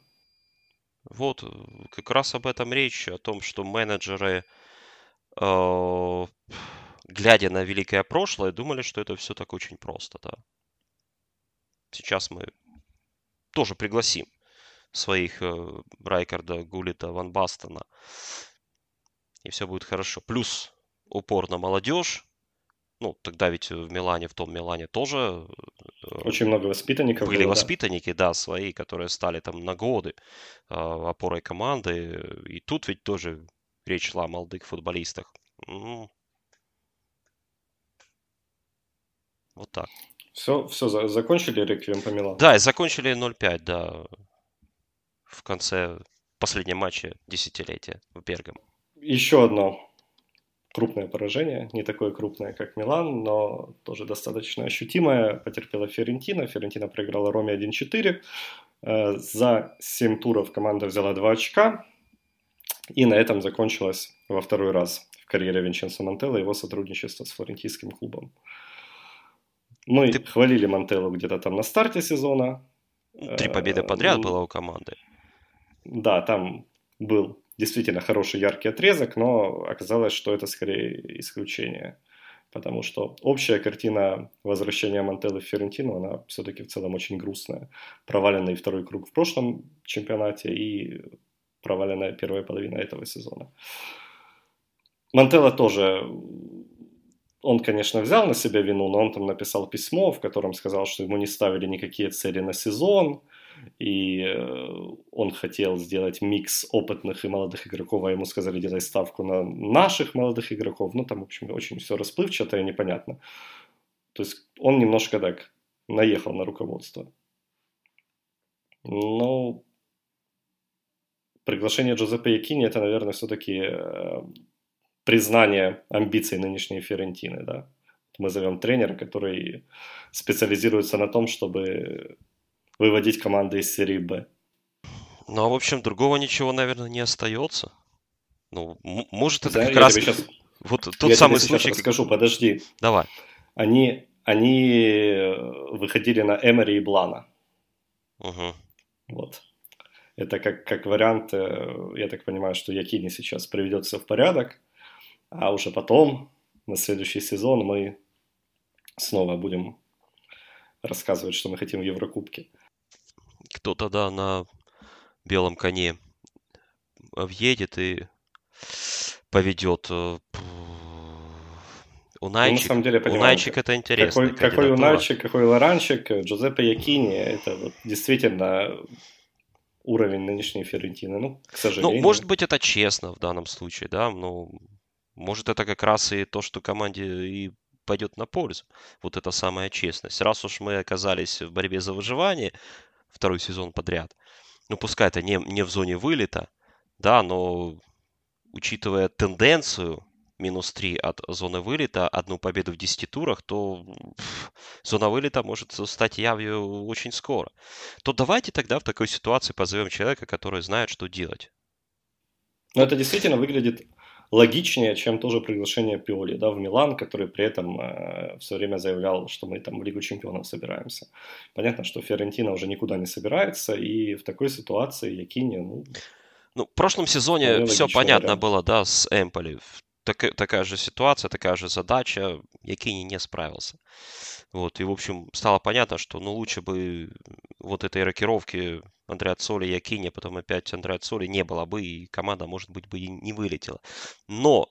Вот, как раз об этом речь, о том, что менеджеры Э, глядя на великое прошлое, думали, что это все так очень просто, да. Сейчас мы тоже пригласим своих э, Райкарда, Гулита, Ван Бастона. И все будет хорошо. Плюс упор на молодежь. Ну, тогда ведь в Милане, в том Милане тоже... Э, очень много воспитанников. Были было, воспитанники, да. да, свои, которые стали там на годы э, опорой команды. И тут ведь тоже речь шла о молодых футболистах. Ну, вот так. Все, все, закончили реквием по Милану? Да, и закончили 0-5, да, в конце последнего матча десятилетия в Бергам. Еще одно крупное поражение, не такое крупное, как Милан, но тоже достаточно ощутимое, потерпела Ферентина. Ферентина проиграла Роме 1-4. Э, за 7 туров команда взяла 2 очка, и на этом закончилось во второй раз в карьере Винченцо Мантелло его сотрудничество с флорентийским клубом. Мы Ты... хвалили Мантелло где-то там на старте сезона. Три победы э, подряд ну, было у команды. Да, там был действительно хороший яркий отрезок, но оказалось, что это скорее исключение. Потому что общая картина возвращения Мантеллы в Ферентину, она все-таки в целом очень грустная. Проваленный второй круг в прошлом чемпионате и проваленная первая половина этого сезона. Мантелла тоже, он, конечно, взял на себя вину, но он там написал письмо, в котором сказал, что ему не ставили никакие цели на сезон, и э, он хотел сделать микс опытных и молодых игроков, а ему сказали делать ставку на наших молодых игроков. Ну, там, в общем, очень все расплывчато и непонятно. То есть он немножко так наехал на руководство. Но приглашение Джузеппе Якини это, наверное, все-таки э, признание амбиций нынешней Ферентины, да. Мы зовем тренера, который специализируется на том, чтобы выводить команды из серии Б. Ну, а в общем, другого ничего, наверное, не остается. Ну, может, это да, как раз... Сейчас... Вот тот я самый тебе случай... Сейчас расскажу, подожди. Давай. Они, они э, выходили на Эмери и Блана. Угу. Вот. Это как, как вариант, э, я так понимаю, что Якини сейчас приведет все в порядок, а уже потом, на следующий сезон, мы снова будем рассказывать, что мы хотим в Еврокубке кто-то, да, на белом коне въедет и поведет. Э, Унайчик, ну, на самом деле, понимаю, Унайчик это интересно. Какой, какой Унайчик, какой Лоранчик, Джузеппе Якини, это вот действительно уровень нынешней Ферентины, ну, к сожалению. Ну, может быть, это честно в данном случае, да, но может это как раз и то, что команде и пойдет на пользу. Вот это самая честность. Раз уж мы оказались в борьбе за выживание, второй сезон подряд. Ну, пускай это не, не в зоне вылета, да, но учитывая тенденцию минус 3 от зоны вылета, одну победу в 10 турах, то зона вылета может стать явью очень скоро. То давайте тогда в такой ситуации позовем человека, который знает, что делать. Но это действительно выглядит логичнее, чем тоже приглашение Пиоли да, в Милан, который при этом э, все время заявлял, что мы там в Лигу Чемпионов собираемся. Понятно, что Фиорентина уже никуда не собирается, и в такой ситуации Якини, ну... Ну, в прошлом сезоне все понятно вариант. было, да, с Эмполи. Так, такая же ситуация, такая же задача. Якини не справился. Вот, и, в общем, стало понятно, что, ну, лучше бы вот этой рокировки Андреа Цоли и Акини, потом опять Андреа Цоли не было бы, и команда, может быть, бы и не вылетела. Но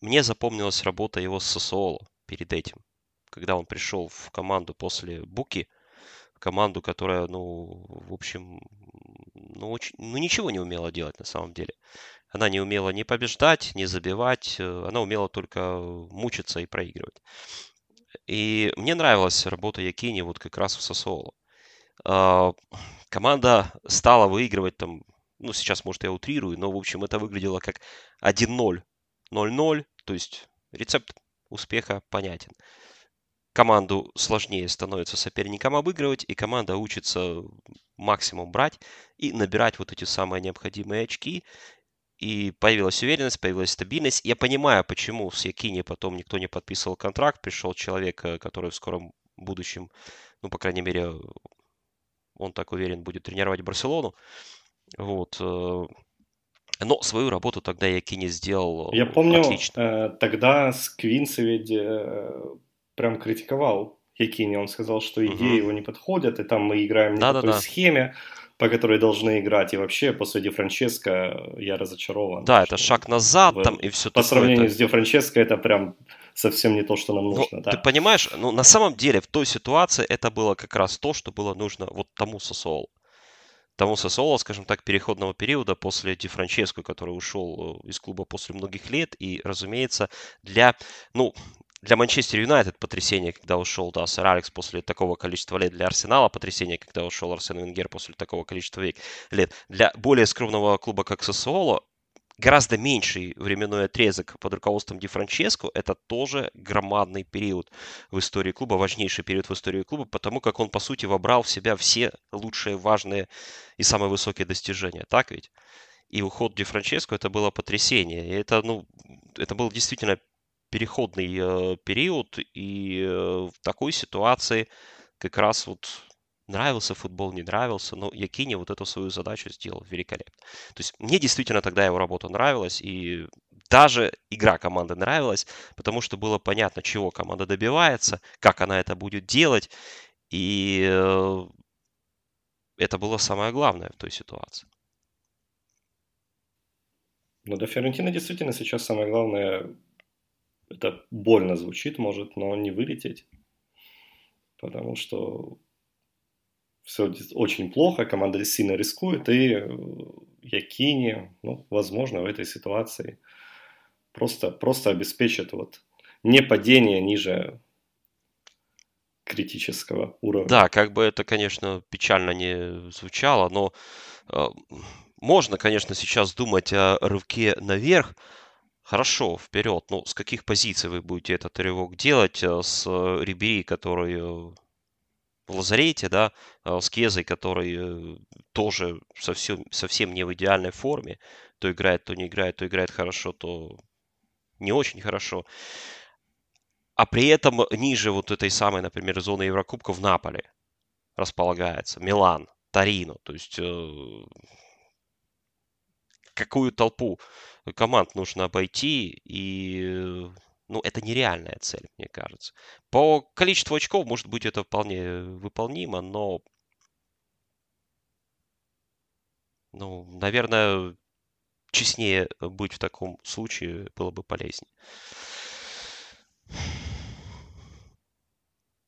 мне запомнилась работа его с Сосоло перед этим, когда он пришел в команду после Буки, команду, которая, ну, в общем, ну, очень, ну, ничего не умела делать на самом деле. Она не умела ни побеждать, ни забивать, э, она умела только мучиться и проигрывать. И мне нравилась работа Якини вот как раз в Сосоло. А, команда стала выигрывать там, ну, сейчас, может, я утрирую, но, в общем, это выглядело как 1-0, 0-0, то есть рецепт успеха понятен. Команду сложнее становится соперникам обыгрывать, и команда учится максимум брать и набирать вот эти самые необходимые очки. И появилась уверенность, появилась стабильность. Я понимаю, почему с Якини потом никто не подписывал контракт. Пришел человек, э, который в скором будущем, ну, по крайней мере, он так уверен, будет тренировать Барселону. Вот. Э, но свою работу тогда Якини сделал Я помню, отлично. Э, тогда Сквинси ведь прям критиковал Якини. Он сказал, что идеи угу. его не подходят, и там мы играем не да, по той да. схеме, по которой должны играть. И вообще после Ди Франческо я разочарован. Да, это шаг назад в, там и все По такое. сравнению с Ди Франческо это прям совсем не то, что нам ну, нужно. Ну, да. Ты понимаешь, ну на самом деле в той ситуации это было как раз то, что было нужно вот тому Сосолу. тому Сосоло, скажем так, переходного периода после Ди Франческо, который ушел э, из клуба после многих лет. И, разумеется, для, ну, для Манчестер Юнайтед потрясение, когда ушел да, сэр Алекс после такого количества лет. Для Арсенала потрясение, когда ушел Арсен Венгер после такого количества лет. Для более скромного клуба, как Сосоло, гораздо меньший временной отрезок под руководством Ди Франческо, это тоже громадный период в истории клуба, важнейший период в истории клуба, потому как он, по сути, вобрал в себя все лучшие, важные и самые высокие достижения. Так ведь? И уход Ди Франческо это было потрясение. И это, ну, это был действительно переходный э, период, и э, в такой ситуации как раз вот нравился футбол, не нравился, но Якини вот эту свою задачу сделал великолепно. То есть мне действительно тогда его работа нравилась, и даже игра команды нравилась, потому что было понятно, чего команда добивается, как она это будет делать, и э, это было самое главное в той ситуации. Ну, для Фиорентины действительно сейчас самое главное, это больно звучит, может, но не вылететь. Потому что все очень плохо, команда сильно рискует, и э, Якини, ну, возможно, в этой ситуации просто, просто обеспечит вот не падение ниже критического уровня. Да, как бы это, конечно, печально не звучало, но э, можно, конечно, сейчас думать о рывке наверх. Хорошо, вперед. Ну, с каких позиций вы будете этот рывок делать? Э, с Рибери, который э, в лазарете, да, а, с Кезой, который э, тоже совсем, совсем не в идеальной форме. То играет, то не играет, то играет хорошо, то не очень хорошо. А при этом ниже вот этой самой, например, зоны Еврокубка в Наполе располагается Милан, Торино. То есть э, какую толпу команд нужно обойти и ну, это нереальная цель, мне кажется. По количеству очков, может быть, это вполне выполнимо, но, ну, наверное, честнее быть в таком случае было бы полезнее.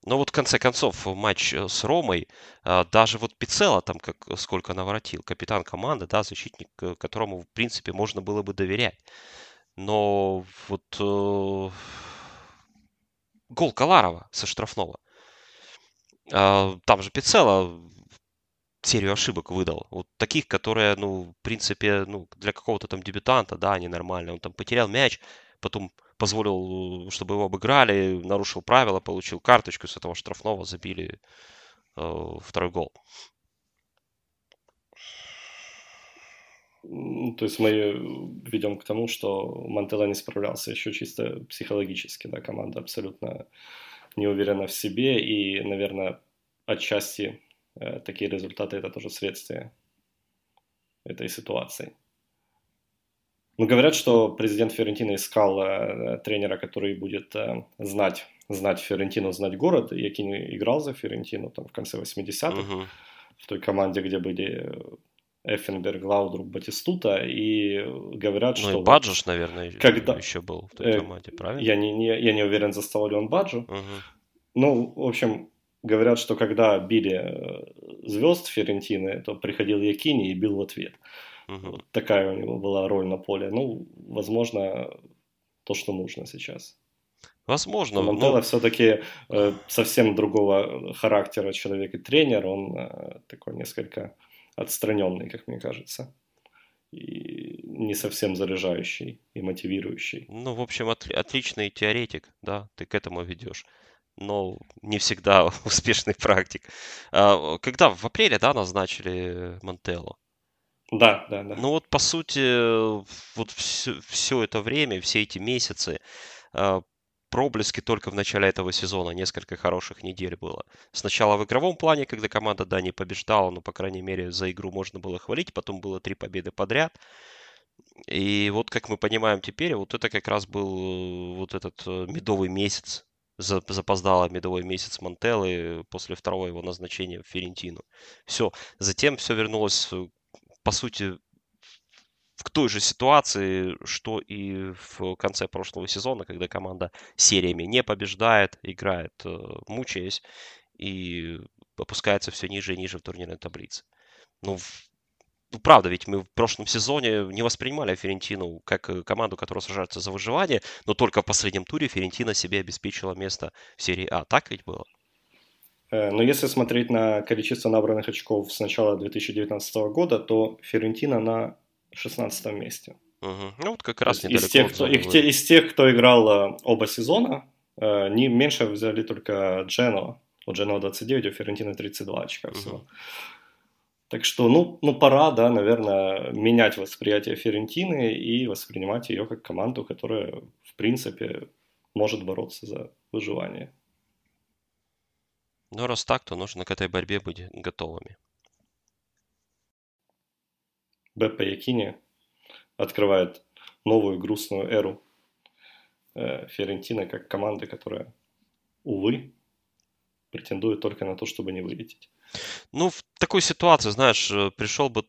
Но вот в конце концов матч э, с Ромой, а, даже вот Пицела там как сколько наворотил, капитан команды, да, защитник, э, которому в принципе можно было бы доверять. Но вот э, гол Каларова со штрафного. Э, там же Пиццелла серию ошибок выдал. Вот таких, которые, ну, в принципе, ну, для какого-то там дебютанта, да, они нормальные. Он там потерял мяч, потом позволил, чтобы его обыграли, нарушил правила, получил карточку с этого штрафного, забили э, второй гол. То есть мы ведем к тому, что Мантелла не справлялся еще чисто психологически, да, команда абсолютно не уверена в себе, и, наверное, отчасти э, такие результаты это тоже следствие этой ситуации. Ну, говорят, что президент Ферентина искал э, тренера, который будет э, знать, знать Ферентину, знать город. Якин играл за Ферентину там в конце 80-х, uh-huh. в той команде, где были Эффенберг, Лаудруп, Батистута, и говорят, ну, что... Ну и Баджуш, наверное, когда... еще был в той э, команде, правильно? Я не, не, я не уверен, застал ли он Баджу. Угу. Ну, в общем, говорят, что когда били э, звезд Ферентины, то приходил Якини и бил в ответ. Угу. Вот такая у него была роль на поле. Ну, возможно, то, что нужно сейчас. Возможно. Монтелло но... все-таки э, совсем другого характера человек и тренер. Он э, такой несколько отстраненный, как мне кажется. И не совсем заряжающий и мотивирующий. Ну, в общем, от, отличный теоретик, да, ты к этому ведешь. Но не всегда успешный практик. А, когда в апреле, да, назначили Монтелло? Да, да, да. Ну вот, по сути, вот все, все это время, все эти месяцы а, проблески только в начале этого сезона. Несколько хороших недель было. Сначала в игровом плане, когда команда, да, не побеждала, но, по крайней мере, за игру можно было хвалить. Потом было три победы подряд. И вот, как мы понимаем теперь, вот это как раз был э, вот этот э, медовый месяц, запоздало медовый месяц Монтеллы после второго его назначения в Ферентину. Все. Затем все вернулось, э, по сути, в той же ситуации, что и в конце прошлого сезона, когда команда сериями не побеждает, играет, э, мучаясь, и опускается все ниже и ниже в турнирной таблице. Ну, ну, правда, ведь мы в прошлом сезоне не воспринимали Ферентину как э, команду, которая сражается за выживание, но только в последнем туре Ферентина себе обеспечила место в серии А. Так ведь было? Э, но если смотреть на количество набранных очков с начала 2019 года, то Ферентина на 16 месте. Угу. Ну вот как раз из тех, кто, их, те, из тех, кто играл э, оба сезона, не меньше взяли только Джено. У Джено 29, у Ферентина 32 очка всего. Угу. Так что, ну, ну, пора, да, наверное, менять восприятие Ферентины и воспринимать ее как команду, которая, в принципе, может бороться за выживание. Ну, раз так, то нужно к этой борьбе быть готовыми. Беппа Якини открывает новую грустную эру э, Ферентины как команды, которая, увы, претендует только на то, чтобы не вылететь. Ну, в такой ситуации, знаешь, э, пришел бы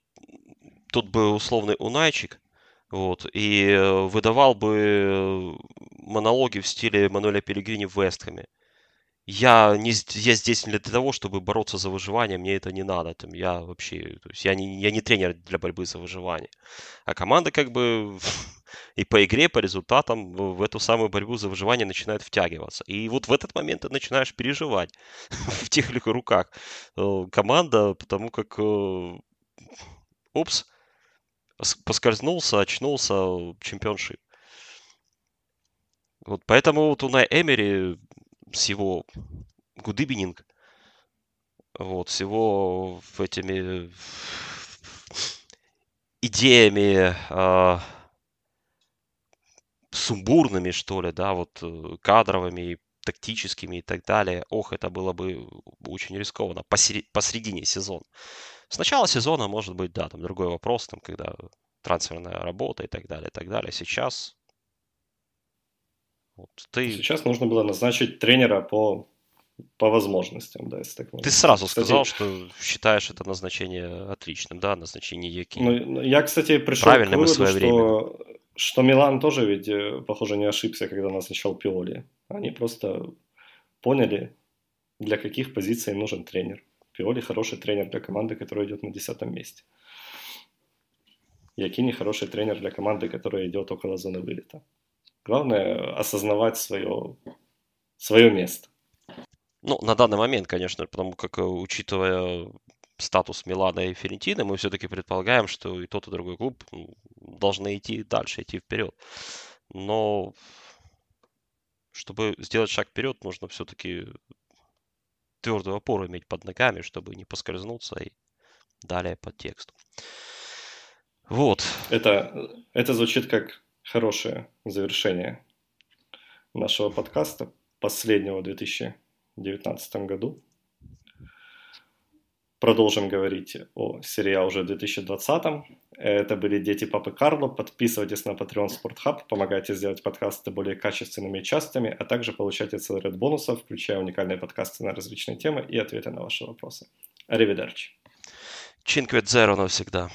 тут бы условный Унайчик, вот, и э, выдавал бы монологи в стиле Мануэля Пелегрини в Вестхэме. Я, не, я здесь не для того, чтобы бороться за выживание, мне это не надо. Там, я вообще, то есть я не, я не тренер для борьбы за выживание. А команда как бы и по игре, по результатам в эту самую борьбу за выживание начинает втягиваться. И вот в этот момент ты начинаешь переживать в тех или руках э, команда, потому как э, упс, поскользнулся, очнулся, чемпионшип. Вот поэтому вот у Най Эмери с его гудыбининг, вот, с его этими идеями, э, сумбурными, что ли, да, вот э, кадровыми, тактическими и так далее. Ох, это было бы очень рискованно посередине, посредине сезона. С начала сезона, может быть, да, там другой вопрос, там, когда трансферная работа и так далее, и так далее. Сейчас вот ты... Сейчас нужно было назначить тренера по, по возможностям, да, если так можно. Ты сразу кстати, сказал, что считаешь это назначение отличным, да, назначение Яки. Ну, ну, я, кстати, пришел Правильно к выводу, что что Милан тоже ведь, э, похоже, не ошибся, когда назначал Пиоли. Они просто поняли, для каких позиций нужен тренер. Пиоли хороший тренер для команды, которая идет на десятом месте. Якини хороший тренер для команды, которая идет около зоны вылета. Главное осознавать свое, свое место. Ну, на данный момент, конечно, потому как, э, учитывая статус Милана и Ферентины, мы все-таки предполагаем, что и тот, и другой клуб должны идти дальше, идти вперед. Но чтобы сделать шаг вперед, нужно все-таки твердую опору иметь под ногами, чтобы не поскользнуться и далее по тексту. Вот. Это, это звучит как хорошее завершение нашего подкаста, последнего в 2019 году продолжим говорить о сериале уже в 2020. Это были «Дети Папы Карло». Подписывайтесь на Patreon Hub, помогайте сделать подкасты более качественными и частыми, а также получайте целый ряд бонусов, включая уникальные подкасты на различные темы и ответы на ваши вопросы. Аривидерчи. Чинквет Зеро навсегда.